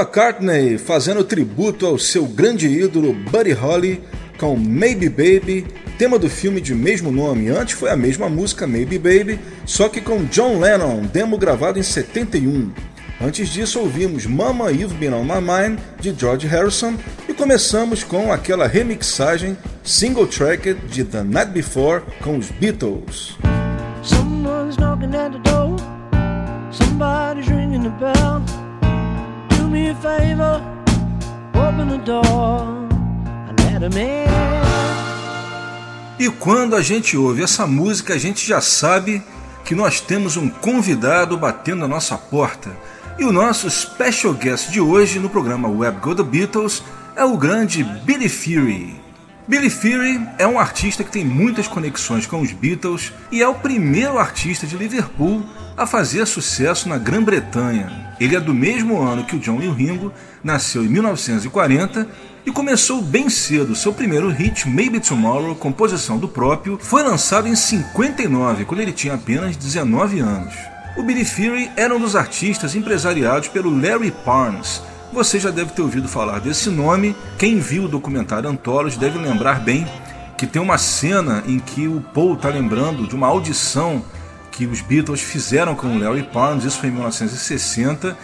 McCartney fazendo tributo ao seu grande ídolo Buddy Holly com Maybe Baby, tema do filme de mesmo nome. Antes foi a mesma música Maybe Baby, só que com John Lennon, demo gravado em 71. Antes disso ouvimos Mama You've Been On My Mind de George Harrison e começamos com aquela remixagem single track de The Night Before com os Beatles. Someone's knocking at the door. Somebody's ringing the bell. Me a favor, open the door and let him in. E quando a gente ouve essa música, a gente já sabe que nós temos um convidado batendo a nossa porta. E o nosso special guest de hoje no programa Web Go The Beatles é o grande Billy Fury. Billy Fury é um artista que tem muitas conexões com os Beatles e é o primeiro artista de Liverpool a fazer sucesso na Grã-Bretanha. Ele é do mesmo ano que o John e o Ringo, nasceu em 1940 e começou bem cedo. Seu primeiro hit, Maybe Tomorrow, composição do próprio, foi lançado em 59, quando ele tinha apenas 19 anos. O Billy Fury era um dos artistas empresariados pelo Larry Parnes. Você já deve ter ouvido falar desse nome. Quem viu o documentário Anthology deve lembrar bem que tem uma cena em que o Paul está lembrando de uma audição que os Beatles fizeram com o Larry Parnes, isso foi em 1960,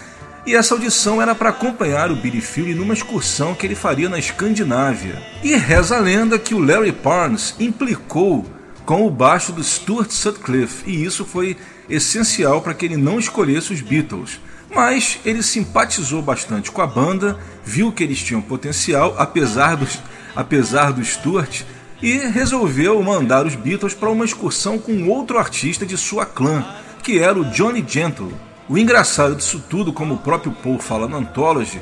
e essa audição era para acompanhar o Billy Fury numa excursão que ele faria na Escandinávia. E reza a lenda que o Larry Parnes implicou com o baixo do Stuart Sutcliffe, e isso foi essencial para que ele não escolhesse os Beatles. Mas ele simpatizou bastante com a banda, viu que eles tinham potencial, apesar do, apesar do Stuart, e resolveu mandar os Beatles para uma excursão com outro artista de sua clã, que era o Johnny Gentle. O engraçado disso tudo, como o próprio Paul fala na Anthology,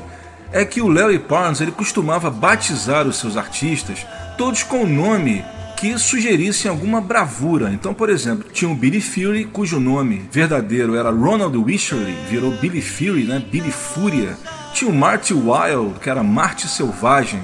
é que o Larry Parnes ele costumava batizar os seus artistas todos com o nome que sugerissem alguma bravura. Então, por exemplo, tinha o Billy Fury, cujo nome verdadeiro era Ronald Wycherley, virou Billy Fury, né? Billy Fúria. Tinha o Marty Wild, que era Marte Selvagem.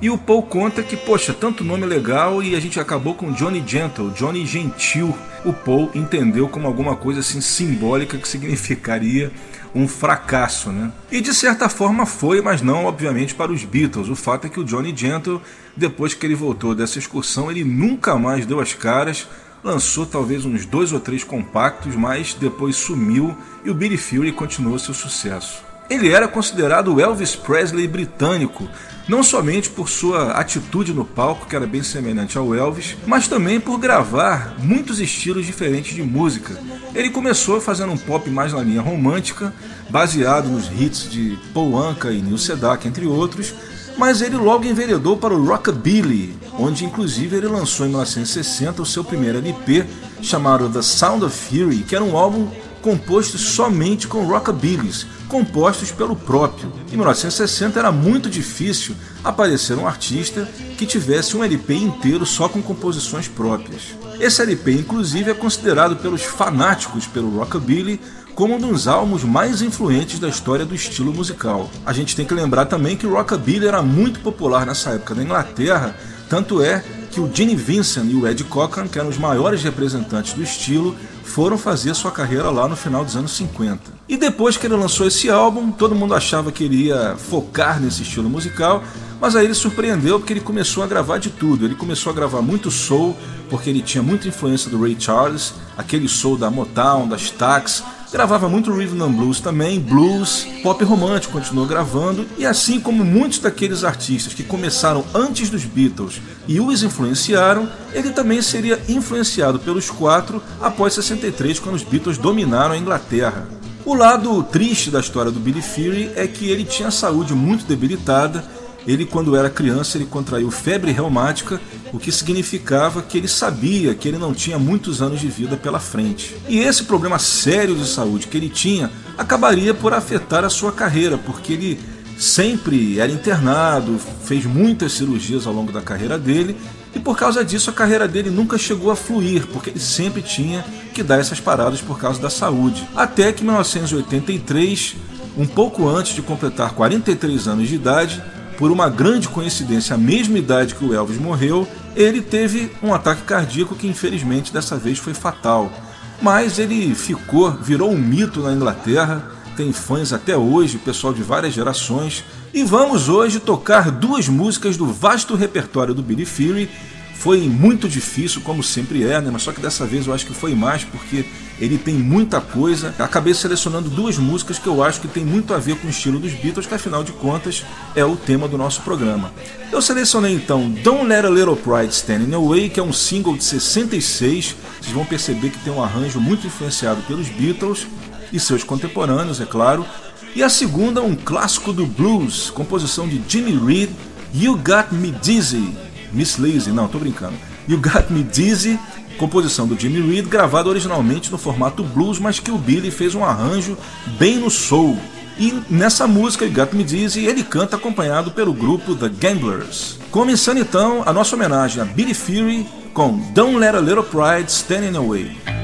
E o Paul conta que, poxa, tanto nome legal e a gente acabou com Johnny Gentle, Johnny Gentil. O Paul entendeu como alguma coisa assim simbólica que significaria um fracasso, né? E de certa forma foi, mas não, obviamente, para os Beatles. O fato é que o Johnny Gentle, depois que ele voltou dessa excursão, ele nunca mais deu as caras, lançou talvez uns dois ou três compactos, mas depois sumiu e o Billy Fury continuou seu sucesso. Ele era considerado o Elvis Presley britânico, não somente por sua atitude no palco, que era bem semelhante ao Elvis, mas também por gravar muitos estilos diferentes de música. Ele começou fazendo um pop mais na linha romântica, baseado nos hits de Paul Anka e Neil Sedaka, entre outros, mas ele logo enveredou para o rockabilly, onde inclusive ele lançou em 1960 o seu primeiro LP, chamado The Sound of Fury, que era um álbum composto somente com rockabillys, compostos pelo próprio. Em 1960 era muito difícil aparecer um artista que tivesse um LP inteiro só com composições próprias. Esse LP, inclusive, é considerado pelos fanáticos pelo rockabilly como um dos álbuns mais influentes da história do estilo musical. A gente tem que lembrar também que o rockabilly era muito popular nessa época na Inglaterra, tanto é que o Gene Vincent e o Ed Cochran, que eram os maiores representantes do estilo, foram fazer sua carreira lá no final dos anos 50. E depois que ele lançou esse álbum, todo mundo achava que ele ia focar nesse estilo musical, mas aí ele surpreendeu porque ele começou a gravar de tudo. Ele começou a gravar muito soul, porque ele tinha muita influência do Ray Charles, aquele soul da Motown, das Stax, Gravava muito rhythm and blues também, blues, pop romântico continuou gravando, e assim como muitos daqueles artistas que começaram antes dos Beatles e os influenciaram, ele também seria influenciado pelos quatro após 63, quando os Beatles dominaram a Inglaterra. O lado triste da história do Billy Fury é que ele tinha a saúde muito debilitada ele quando era criança ele contraiu febre reumática, o que significava que ele sabia que ele não tinha muitos anos de vida pela frente. E esse problema sério de saúde que ele tinha acabaria por afetar a sua carreira, porque ele sempre era internado, fez muitas cirurgias ao longo da carreira dele, e por causa disso a carreira dele nunca chegou a fluir, porque ele sempre tinha que dar essas paradas por causa da saúde. Até que em 1983, um pouco antes de completar 43 anos de idade, por uma grande coincidência, a mesma idade que o Elvis morreu, ele teve um ataque cardíaco que infelizmente dessa vez foi fatal. Mas ele ficou, virou um mito na Inglaterra, tem fãs até hoje, pessoal de várias gerações. E vamos hoje tocar duas músicas do vasto repertório do Billy Fury. Foi muito difícil, como sempre é, né? mas só que dessa vez eu acho que foi mais porque ele tem muita coisa. Acabei selecionando duas músicas que eu acho que tem muito a ver com o estilo dos Beatles, que afinal de contas é o tema do nosso programa. Eu selecionei então Don't Let a Little Pride Stand Away, que é um single de 66. Vocês vão perceber que tem um arranjo muito influenciado pelos Beatles e seus contemporâneos, é claro. E a segunda, um clássico do blues, composição de Jimmy Reed, You Got Me Dizzy. Miss Lazy, não, tô brincando. You Got Me Dizzy, composição do Jimmy Reed, gravada originalmente no formato blues, mas que o Billy fez um arranjo bem no soul. E nessa música, You Got Me Dizzy, ele canta acompanhado pelo grupo The Gamblers. Começando então a nossa homenagem a Billy Fury com Don't Let a Little Pride Standing Away.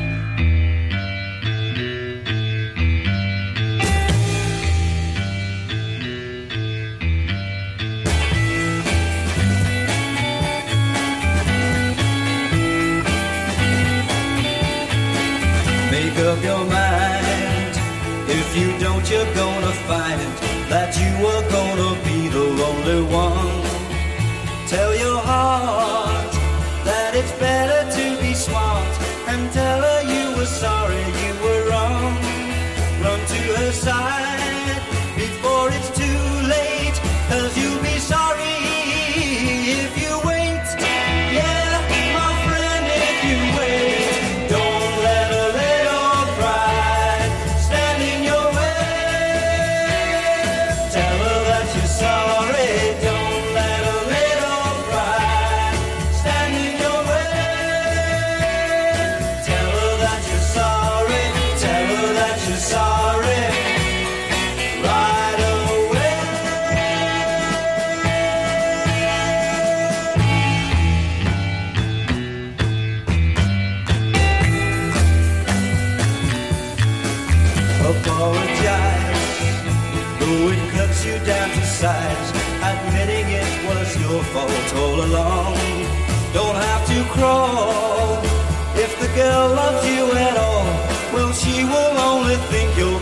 Up your mind. If you don't, you're gonna find that you are gonna be the only one. Tell your heart along. Don't have to crawl. If the girl loves you at all, well, she will only think you're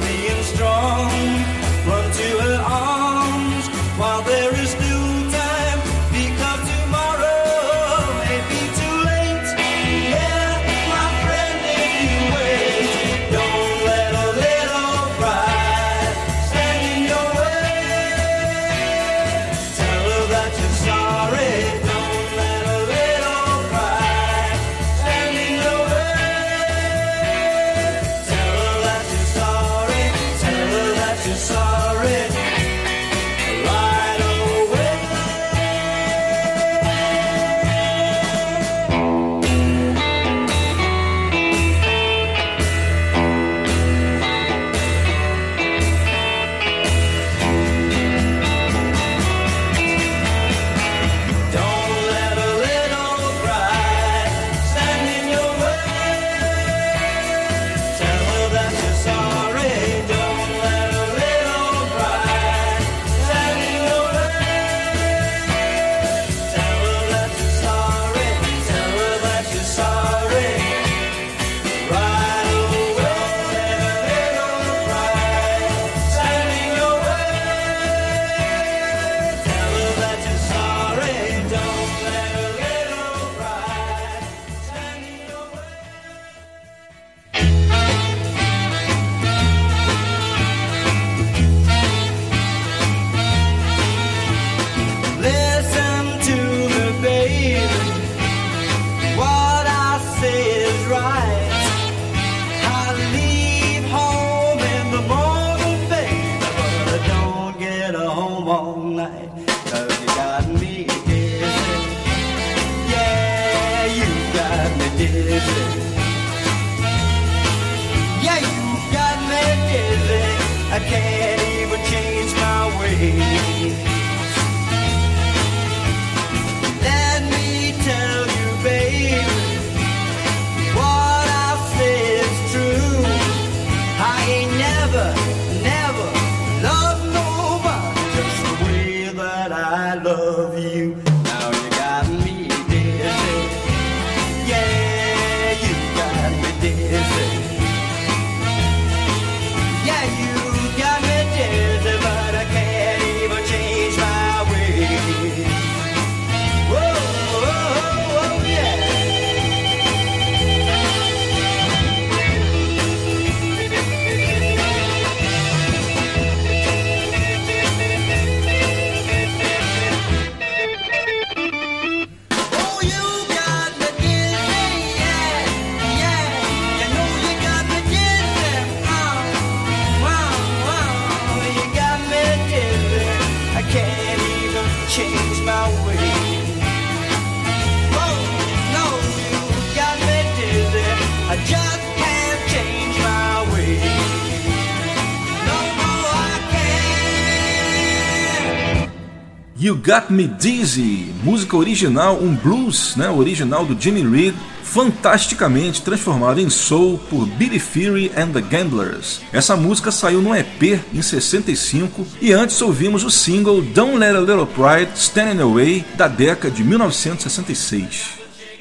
Got Me Dizzy, música original, um blues né, original do Jimmy Reed, fantasticamente transformado em soul por Billy Fury and the Gamblers. Essa música saiu no EP em 65 e antes ouvimos o single Don't Let a Little Pride Stand in the Way da década de 1966.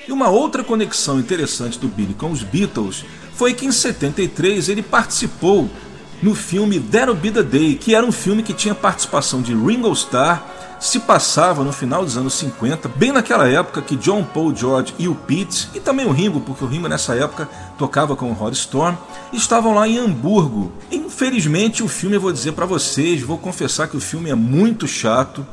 E uma outra conexão interessante do Billy com os Beatles foi que em 73 ele participou no filme That'll Be the Day, que era um filme que tinha participação de Ringo Starr, se passava no final dos anos 50, bem naquela época que John Paul George e o Pete, e também o Ringo, porque o Ringo nessa época tocava com o Rod Storm, estavam lá em Hamburgo. Infelizmente o filme, eu vou dizer para vocês, vou confessar que o filme é muito chato.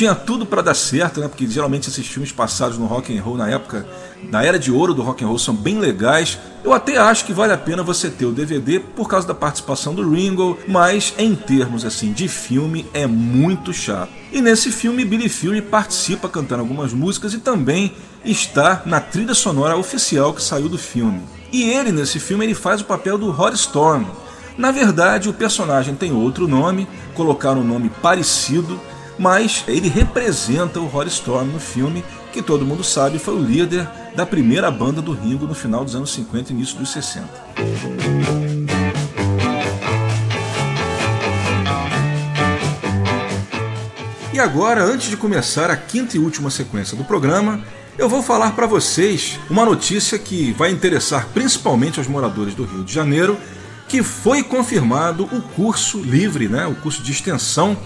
Tinha tudo para dar certo, né? Porque geralmente esses filmes passados no rock and roll na época, na era de ouro do rock and roll, são bem legais. Eu até acho que vale a pena você ter o DVD por causa da participação do Ringo, mas em termos assim de filme é muito chato. E nesse filme Billy Fury participa cantando algumas músicas e também está na trilha sonora oficial que saiu do filme. E ele nesse filme ele faz o papel do Rod Storm. Na verdade, o personagem tem outro nome, colocaram um nome parecido mas ele representa o Rod Storm no filme, que todo mundo sabe foi o líder da primeira banda do Ringo no final dos anos 50 e início dos 60. E agora, antes de começar a quinta e última sequência do programa, eu vou falar para vocês uma notícia que vai interessar principalmente aos moradores do Rio de Janeiro, que foi confirmado o curso livre, né, o curso de extensão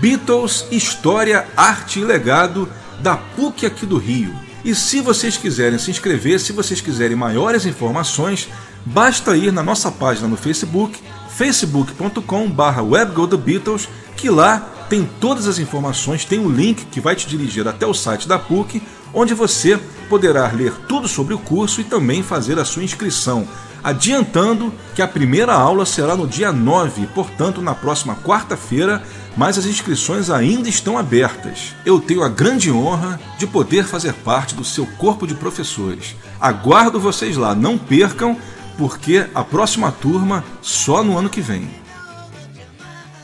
Beatles, História, Arte e Legado da PUC aqui do Rio. E se vocês quiserem se inscrever, se vocês quiserem maiores informações, basta ir na nossa página no Facebook, facebook.com.br webgothebeatles, que lá tem todas as informações, tem um link que vai te dirigir até o site da PUC, onde você poderá ler tudo sobre o curso e também fazer a sua inscrição. Adiantando que a primeira aula será no dia 9, portanto, na próxima quarta-feira, mas as inscrições ainda estão abertas. Eu tenho a grande honra de poder fazer parte do seu corpo de professores. Aguardo vocês lá, não percam, porque a próxima turma só no ano que vem.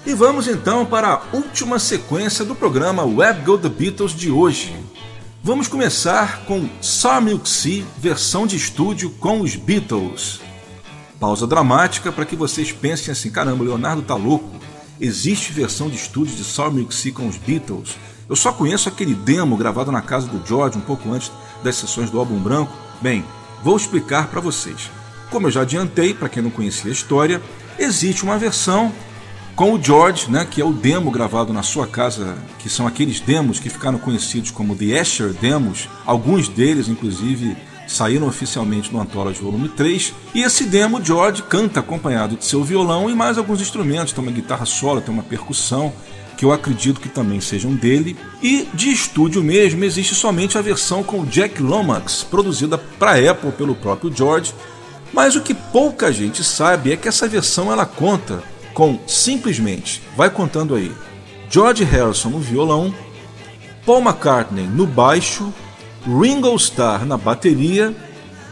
E vamos então para a última sequência do programa Web Go The Beatles de hoje. Vamos começar com Sour Milk Sea, versão de estúdio com os Beatles. Pausa dramática para que vocês pensem assim: caramba, o Leonardo tá louco existe versão de estúdio de Sour Sea com os Beatles. Eu só conheço aquele demo gravado na casa do George um pouco antes das sessões do álbum branco. Bem, vou explicar para vocês. Como eu já adiantei, para quem não conhecia a história, existe uma versão com o George, né, que é o demo gravado na sua casa, que são aqueles demos que ficaram conhecidos como The Asher Demos, alguns deles, inclusive, saíram oficialmente no Anthology Volume 3. E esse demo, George canta acompanhado de seu violão e mais alguns instrumentos, tem uma guitarra solo, tem uma percussão, que eu acredito que também sejam dele. E de estúdio mesmo, existe somente a versão com Jack Lomax, produzida para Apple pelo próprio George. Mas o que pouca gente sabe é que essa versão ela conta com simplesmente, vai contando aí, George Harrison no violão, Paul McCartney no baixo, Ringo Starr na bateria,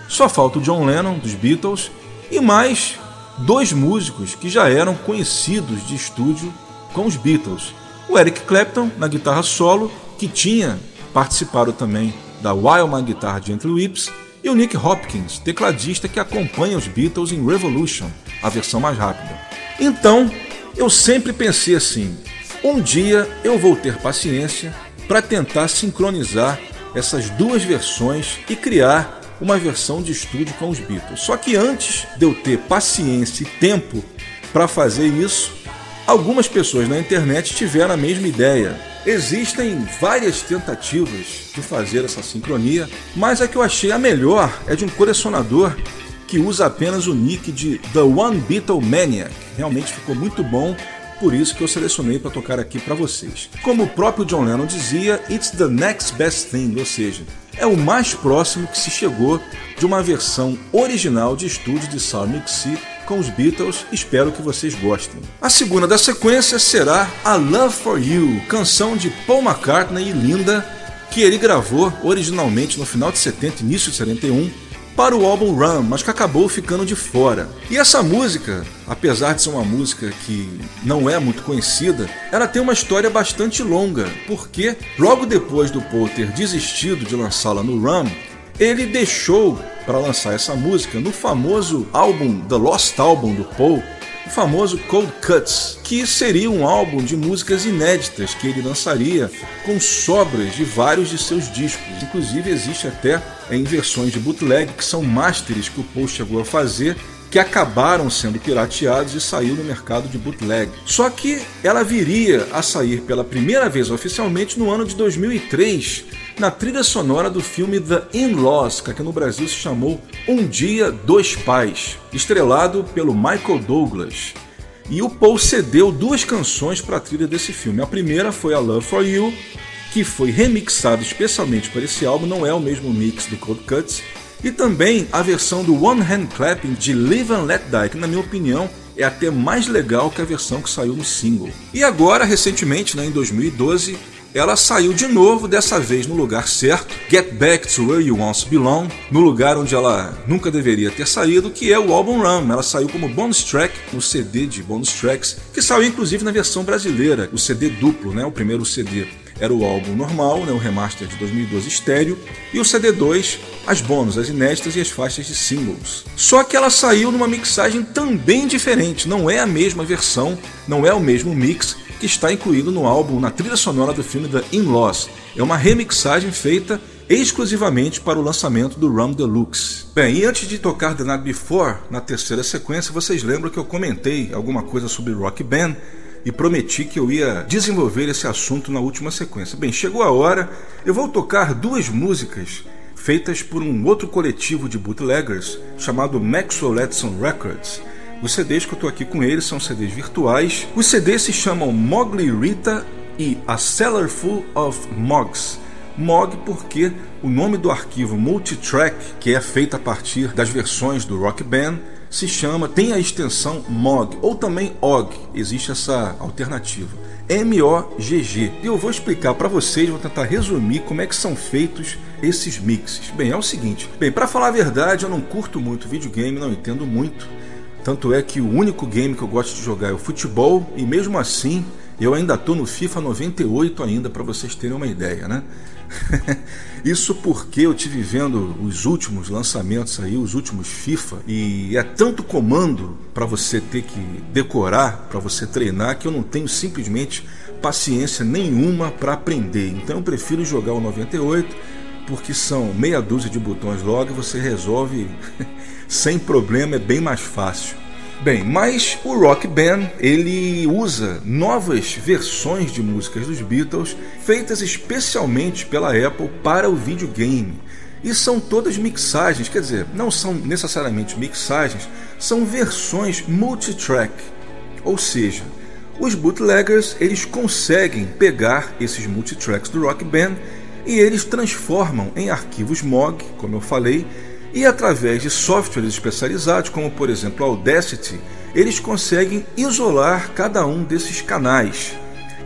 só falta o John Lennon dos Beatles e mais dois músicos que já eram conhecidos de estúdio com os Beatles. O Eric Clapton na guitarra solo, que tinha participado também da Wild My Guitar Gentle Whips, e o Nick Hopkins, tecladista que acompanha os Beatles em Revolution, a versão mais rápida. Então, eu sempre pensei assim: um dia eu vou ter paciência para tentar sincronizar essas duas versões e criar uma versão de estúdio com os Beatles. Só que antes de eu ter paciência e tempo para fazer isso, algumas pessoas na internet tiveram a mesma ideia. Existem várias tentativas de fazer essa sincronia, mas a que eu achei a melhor é de um colecionador que usa apenas o nick de The One Beatle Maniac. Realmente ficou muito bom por isso que eu selecionei para tocar aqui para vocês. Como o próprio John Lennon dizia, it's the next best thing, ou seja, é o mais próximo que se chegou de uma versão original de estúdio de Mix Sea com os Beatles, espero que vocês gostem. A segunda da sequência será A Love for You, canção de Paul McCartney e Linda, que ele gravou originalmente no final de 70 início de 71 para o álbum Run, mas que acabou ficando de fora. E essa música, apesar de ser uma música que não é muito conhecida, ela tem uma história bastante longa, porque logo depois do Paul ter desistido de lançá-la no Run, ele deixou para lançar essa música no famoso álbum The Lost Album do Paul, o famoso Cold Cuts, que seria um álbum de músicas inéditas que ele lançaria com sobras de vários de seus discos. Inclusive existe até em versões de bootleg que são masters que o Paul chegou a fazer que acabaram sendo pirateados e saiu no mercado de bootleg. Só que ela viria a sair pela primeira vez oficialmente no ano de 2003, na trilha sonora do filme The In-Laws, que aqui no Brasil se chamou Um Dia, Dois Pais, estrelado pelo Michael Douglas. E o Paul cedeu duas canções para a trilha desse filme. A primeira foi a Love for You, que foi remixado especialmente para esse álbum, não é o mesmo mix do Cold Cuts, e também a versão do One Hand Clapping de Live and Let Die, que na minha opinião é até mais legal que a versão que saiu no single. E agora, recentemente, né, em 2012, ela saiu de novo, dessa vez no lugar certo, Get Back to Where You Once Belong, no lugar onde ela nunca deveria ter saído, que é o álbum Run. Ela saiu como bonus track no CD de bonus tracks, que saiu inclusive na versão brasileira, o CD duplo, né, o primeiro CD era o álbum normal, né, o remaster de 2012 estéreo, e o CD2, as bônus, as inéditas e as faixas de singles. Só que ela saiu numa mixagem também diferente, não é a mesma versão, não é o mesmo mix que está incluído no álbum na trilha sonora do filme The In-Laws. É uma remixagem feita exclusivamente para o lançamento do Rum Deluxe. Bem, e antes de tocar The Night Before, na terceira sequência, vocês lembram que eu comentei alguma coisa sobre Rock Band e prometi que eu ia desenvolver esse assunto na última sequência. Bem, chegou a hora, eu vou tocar duas músicas feitas por um outro coletivo de bootleggers chamado Maxwell Edson Records. Os CDs que eu estou aqui com eles são CDs virtuais. Os CDs se chamam Mogli Rita e A Cellar Full of Mogs. Mog porque o nome do arquivo multitrack, que é feito a partir das versões do Rock Band, se chama, tem a extensão MOG ou também OG, existe essa alternativa. M-O-G-G. E eu vou explicar para vocês, vou tentar resumir como é que são feitos esses mixes. Bem, é o seguinte. Bem, para falar a verdade, eu não curto muito videogame, não entendo muito. Tanto é que o único game que eu gosto de jogar é o futebol e mesmo assim eu ainda tô no FIFA 98 ainda para vocês terem uma ideia, né? Isso porque eu tive vendo os últimos lançamentos aí, os últimos FIFA, e é tanto comando para você ter que decorar, para você treinar, que eu não tenho simplesmente paciência nenhuma para aprender. Então eu prefiro jogar o 98, porque são meia dúzia de botões logo e você resolve sem problema, é bem mais fácil. Bem, mas o Rock Band ele usa novas versões de músicas dos Beatles feitas especialmente pela Apple para o videogame. E são todas mixagens, quer dizer, não são necessariamente mixagens, são versões multitrack. Ou seja, os bootleggers eles conseguem pegar esses multitracks do Rock Band e eles transformam em arquivos MOG, como eu falei, e através de softwares especializados, como por exemplo Audacity, eles conseguem isolar cada um desses canais.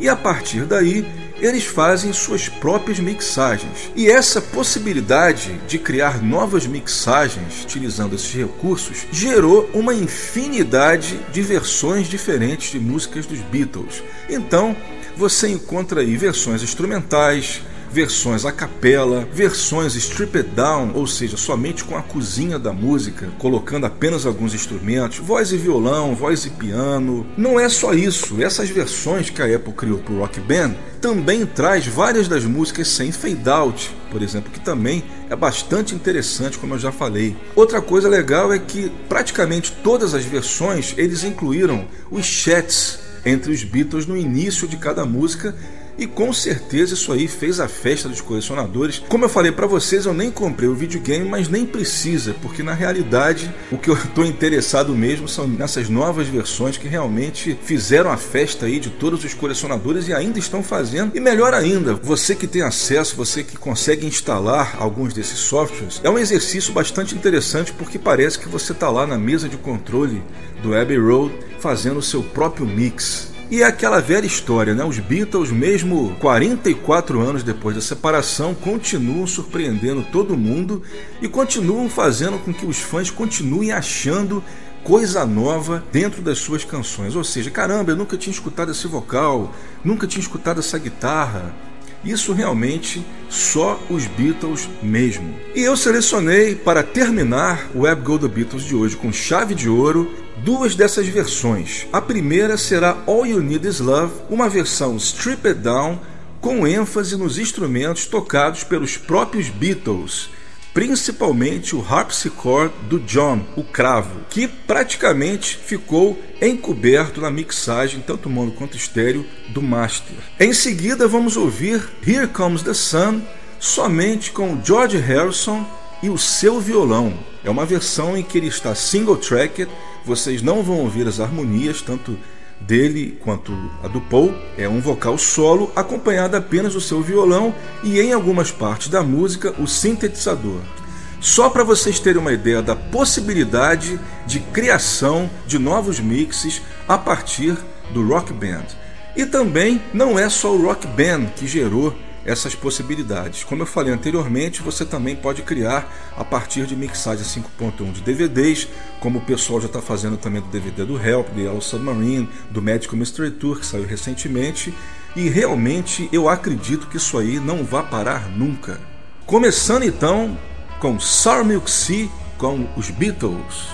E a partir daí, eles fazem suas próprias mixagens. E essa possibilidade de criar novas mixagens utilizando esses recursos gerou uma infinidade de versões diferentes de músicas dos Beatles. Então, você encontra aí versões instrumentais, versões a capela, versões stripped down, ou seja, somente com a cozinha da música, colocando apenas alguns instrumentos, voz e violão, voz e piano. Não é só isso, essas versões que a Apple criou para o Rock Band também traz várias das músicas sem fade out, por exemplo, que também é bastante interessante, como eu já falei. Outra coisa legal é que praticamente todas as versões eles incluíram os chats entre os Beatles no início de cada música e com certeza isso aí fez a festa dos colecionadores. Como eu falei para vocês, eu nem comprei o videogame, mas nem precisa, porque na realidade o que eu estou interessado mesmo são nessas novas versões que realmente fizeram a festa aí de todos os colecionadores e ainda estão fazendo. E melhor ainda, você que tem acesso, você que consegue instalar alguns desses softwares, é um exercício bastante interessante porque parece que você está lá na mesa de controle do Abbey Road fazendo o seu próprio mix. E é aquela velha história, né? Os Beatles, mesmo 44 anos depois da separação, continuam surpreendendo todo mundo e continuam fazendo com que os fãs continuem achando coisa nova dentro das suas canções. Ou seja, caramba, eu nunca tinha escutado esse vocal, nunca tinha escutado essa guitarra. Isso realmente só os Beatles mesmo. E eu selecionei para terminar o Web Go The Beatles de hoje com chave de ouro duas dessas versões. A primeira será All You Need Is Love, uma versão stripped down com ênfase nos instrumentos tocados pelos próprios Beatles, principalmente o harpsichord do John, o cravo, que praticamente ficou encoberto na mixagem, tanto mono quanto estéreo, do master. Em seguida, vamos ouvir Here Comes the Sun, somente com George Harrison e o seu violão. É uma versão em que ele está single tracked, vocês não vão ouvir as harmonias, tanto dele quanto a do Paul. É um vocal solo acompanhado apenas do seu violão e em algumas partes da música o sintetizador. Só para vocês terem uma ideia da possibilidade de criação de novos mixes a partir do Rock Band. E também não é só o Rock Band que gerou essas possibilidades. Como eu falei anteriormente, você também pode criar a partir de mixagem 5.1 de DVDs, como o pessoal já está fazendo também do DVD do Help, do Yellow Submarine, do Magical Mystery Tour, que saiu recentemente, e realmente eu acredito que isso aí não vai parar nunca. Começando então com Sour Milk Sea com os Beatles.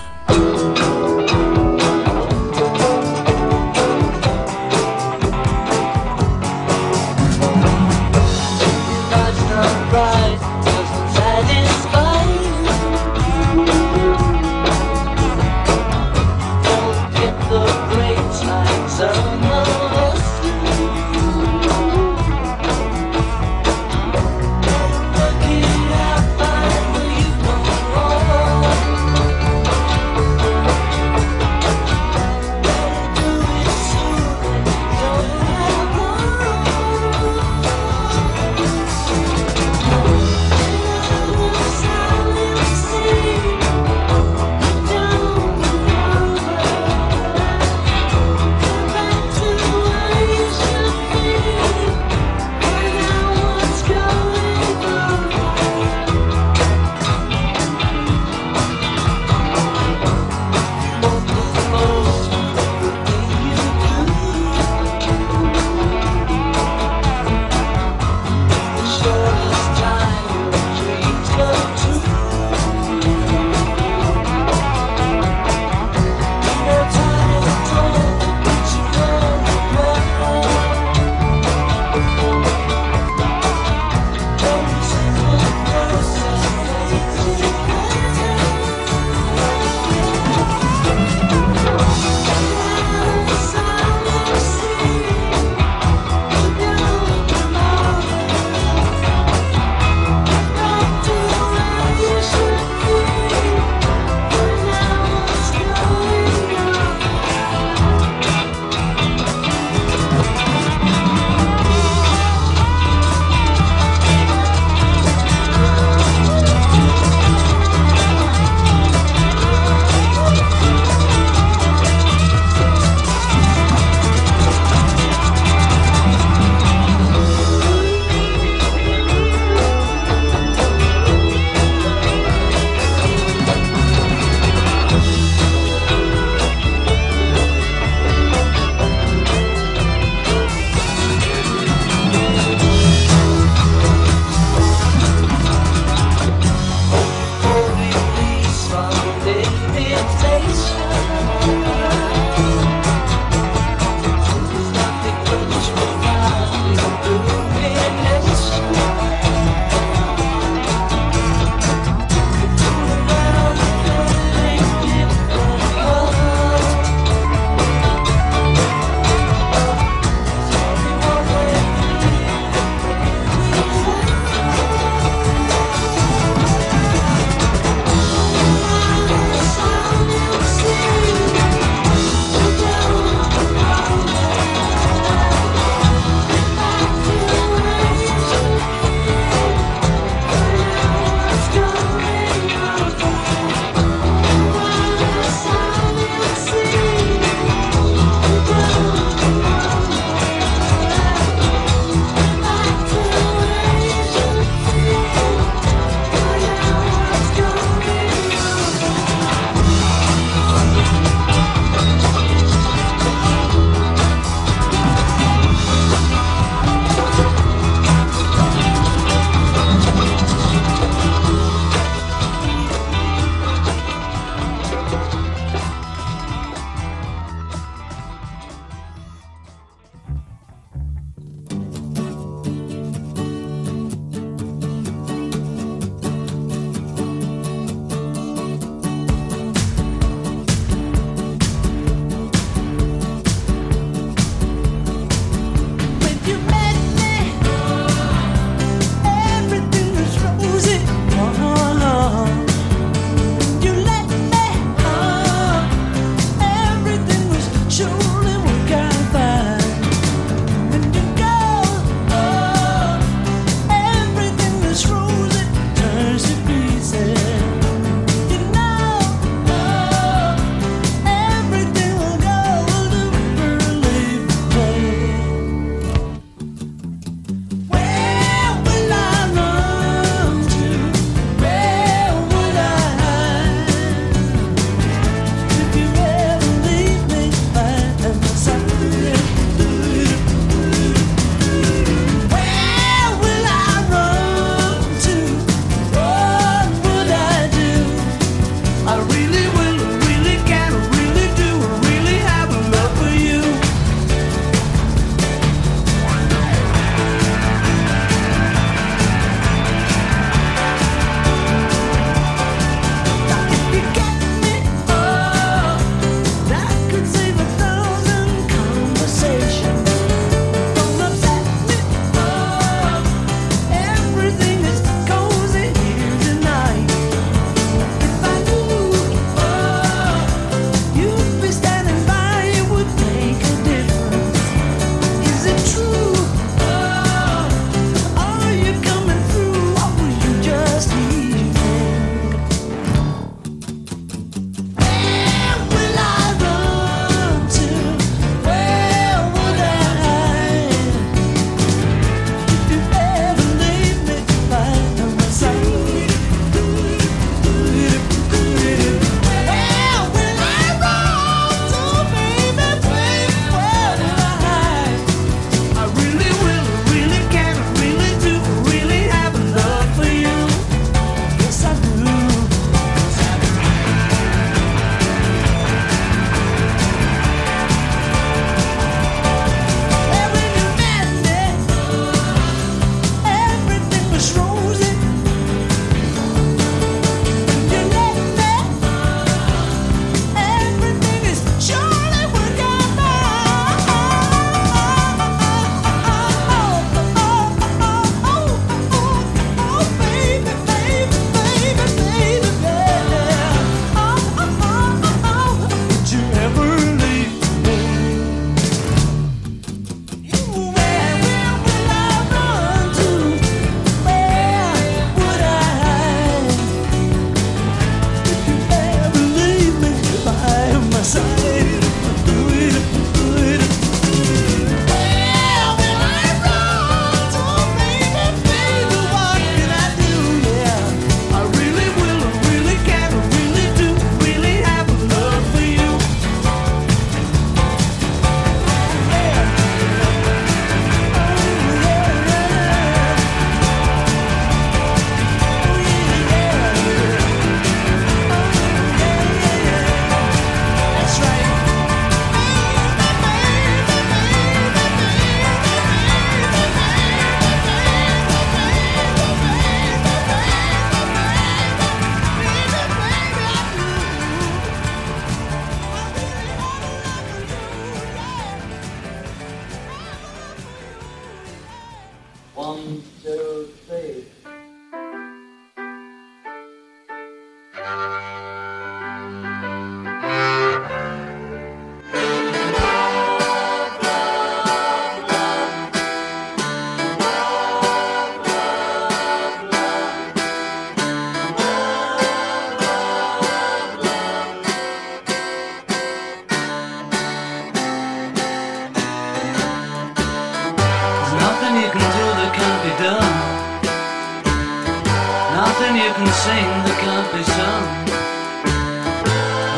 Nothing you can sing that can't be sung.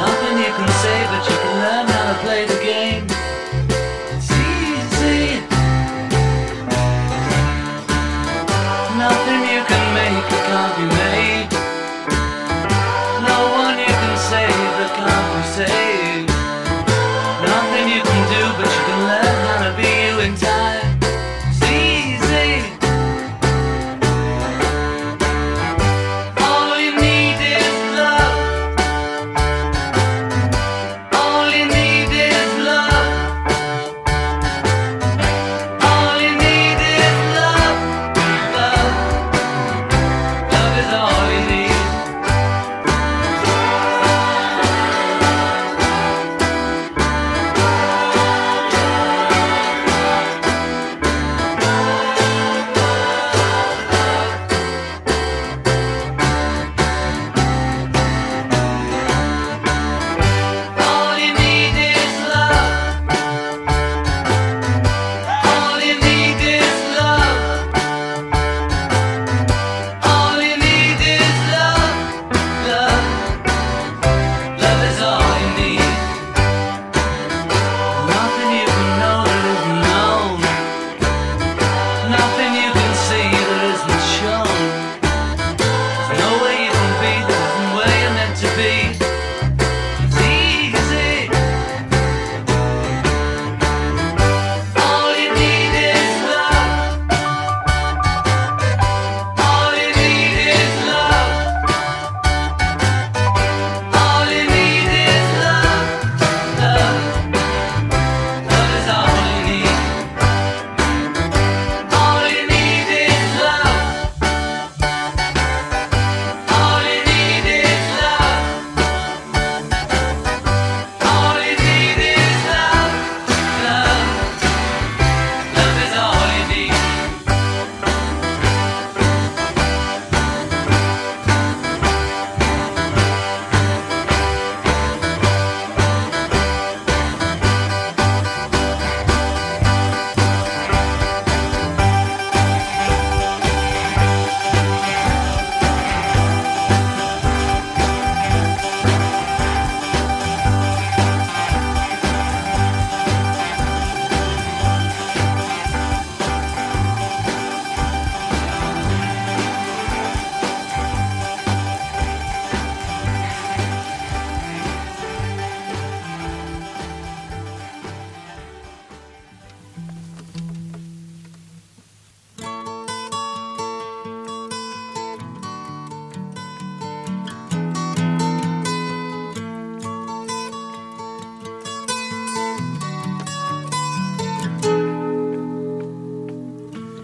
Nothing you can say, but you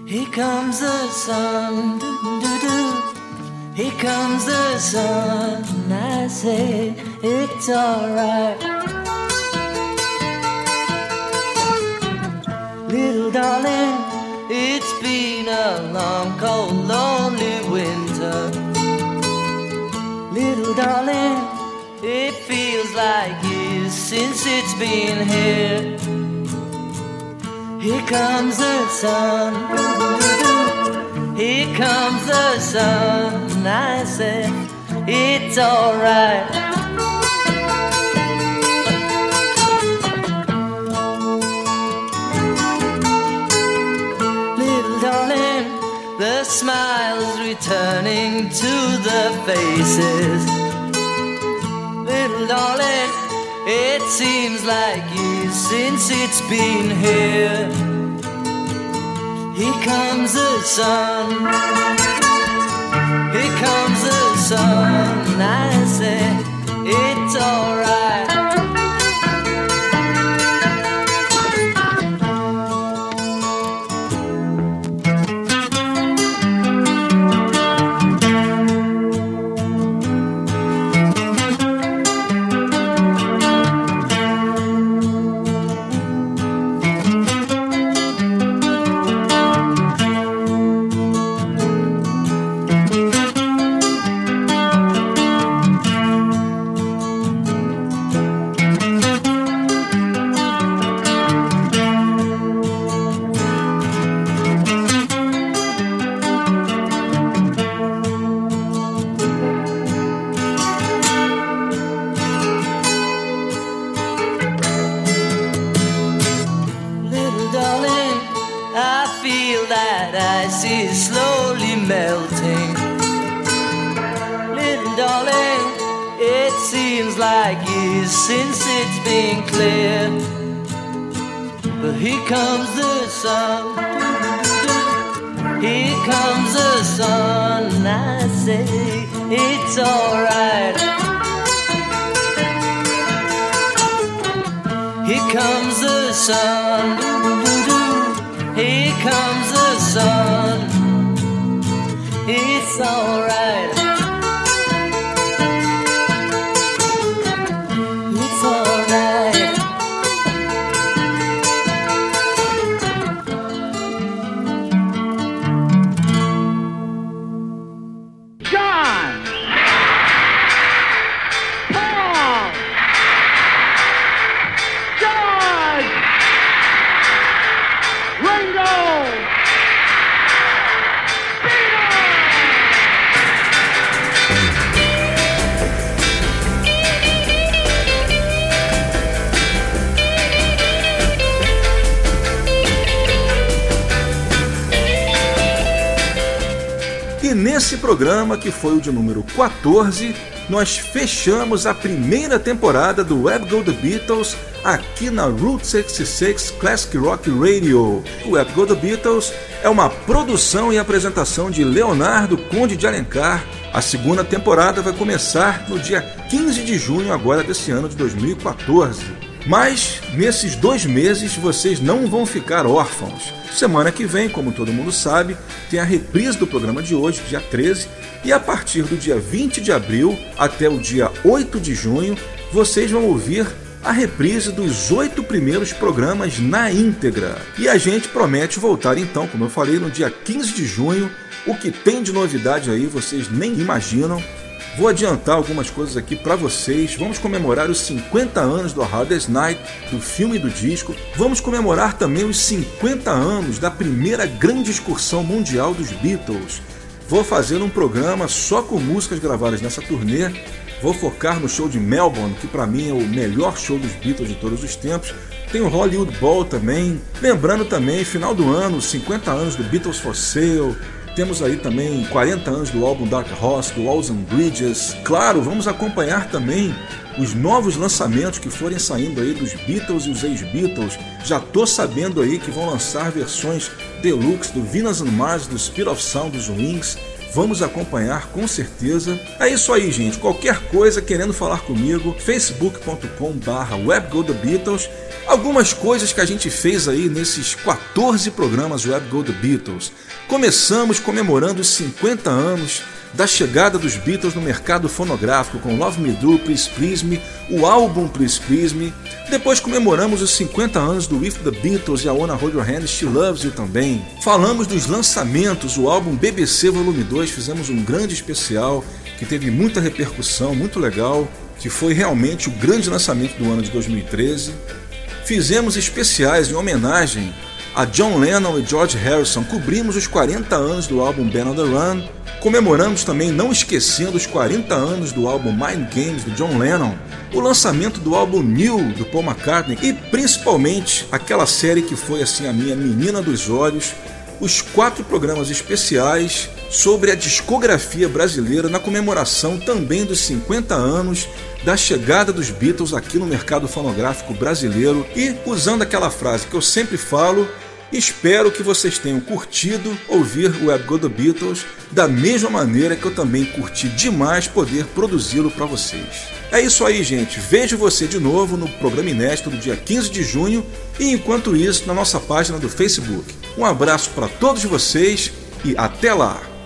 Here comes the sun, doo doo doo. Here comes the sun. I say it's alright. Little darling, it's been a long, cold, lonely winter. Little darling, it feels like years since it's been here. Here comes the sun. Here comes the sun. I said, it's alright. Little darling, the smiles returning to the faces. Little darling, it seems like years since it's been here. Here comes the sun. Here comes the sun. I say it's alright. Here comes the sun. Here comes the sun. I say it's alright. Here comes the sun. Here comes the sun. It's alright. Nesse programa, que foi o de número 14, nós fechamos a primeira temporada do Web Go The Beatles aqui na Route 66 Classic Rock Radio. O Web Go The Beatles é uma produção e apresentação de Leonardo Conde de Alencar. A segunda temporada vai começar no dia 15 de junho agora desse ano de 2014. Mas nesses dois meses vocês não vão ficar órfãos. Semana que vem, como todo mundo sabe, tem a reprise do programa de hoje, dia 13, e a partir do dia 20 de abril até o dia 8 de junho, vocês vão ouvir a reprise dos oito primeiros programas na íntegra. E a gente promete voltar então, como eu falei, no dia 15 de junho. O que tem de novidade aí vocês nem imaginam. Vou adiantar algumas coisas aqui para vocês. Vamos comemorar os 50 anos do Hardest Night, do filme e do disco. Vamos comemorar também os 50 anos da primeira grande excursão mundial dos Beatles. Vou fazer um programa só com músicas gravadas nessa turnê. Vou focar no show de Melbourne, que para mim é o melhor show dos Beatles de todos os tempos. Tem o Hollywood Bowl também. Lembrando também, final do ano, 50 anos do Beatles for Sale. Temos aí também 40 anos do álbum Dark Horse, do Walls and Bridges. Claro, vamos acompanhar também os novos lançamentos que forem saindo aí dos Beatles e os ex-Beatles. Já tô sabendo aí que vão lançar versões deluxe do Venus and Mars, do Speed of Sound dos Wings. Vamos acompanhar com certeza. É isso aí, gente. Qualquer coisa querendo falar comigo, facebook.com/webgothebeatles. Algumas coisas que a gente fez aí nesses 14 programas Web Go The Beatles. Começamos comemorando os 50 anos da chegada dos Beatles no mercado fonográfico com Love Me Do, Please Please Me, o álbum Please Please Me. Depois comemoramos os 50 anos do With The Beatles e a Wanna Hold Your Hand, She Loves You também. Falamos dos lançamentos, o álbum BBC Volume 2, fizemos um grande especial que teve muita repercussão, muito legal, que foi realmente o grande lançamento do ano de 2013. Fizemos especiais em homenagem a John Lennon e George Harrison, cobrimos os 40 anos do álbum Ben on the Run, comemoramos também, não esquecendo, os 40 anos do álbum Mind Games do John Lennon, o lançamento do álbum New do Paul McCartney e principalmente aquela série que foi assim a minha menina dos olhos, os quatro programas especiais sobre a discografia brasileira na comemoração também dos 50 anos da chegada dos Beatles aqui no mercado fonográfico brasileiro. E usando aquela frase que eu sempre falo, espero que vocês tenham curtido ouvir o Web Go The Beatles da mesma maneira que eu também curti demais poder produzi-lo para vocês. É isso aí, gente. Vejo você de novo no programa inédito do dia 15 de junho e enquanto isso na nossa página do Facebook. Um abraço para todos vocês e até lá!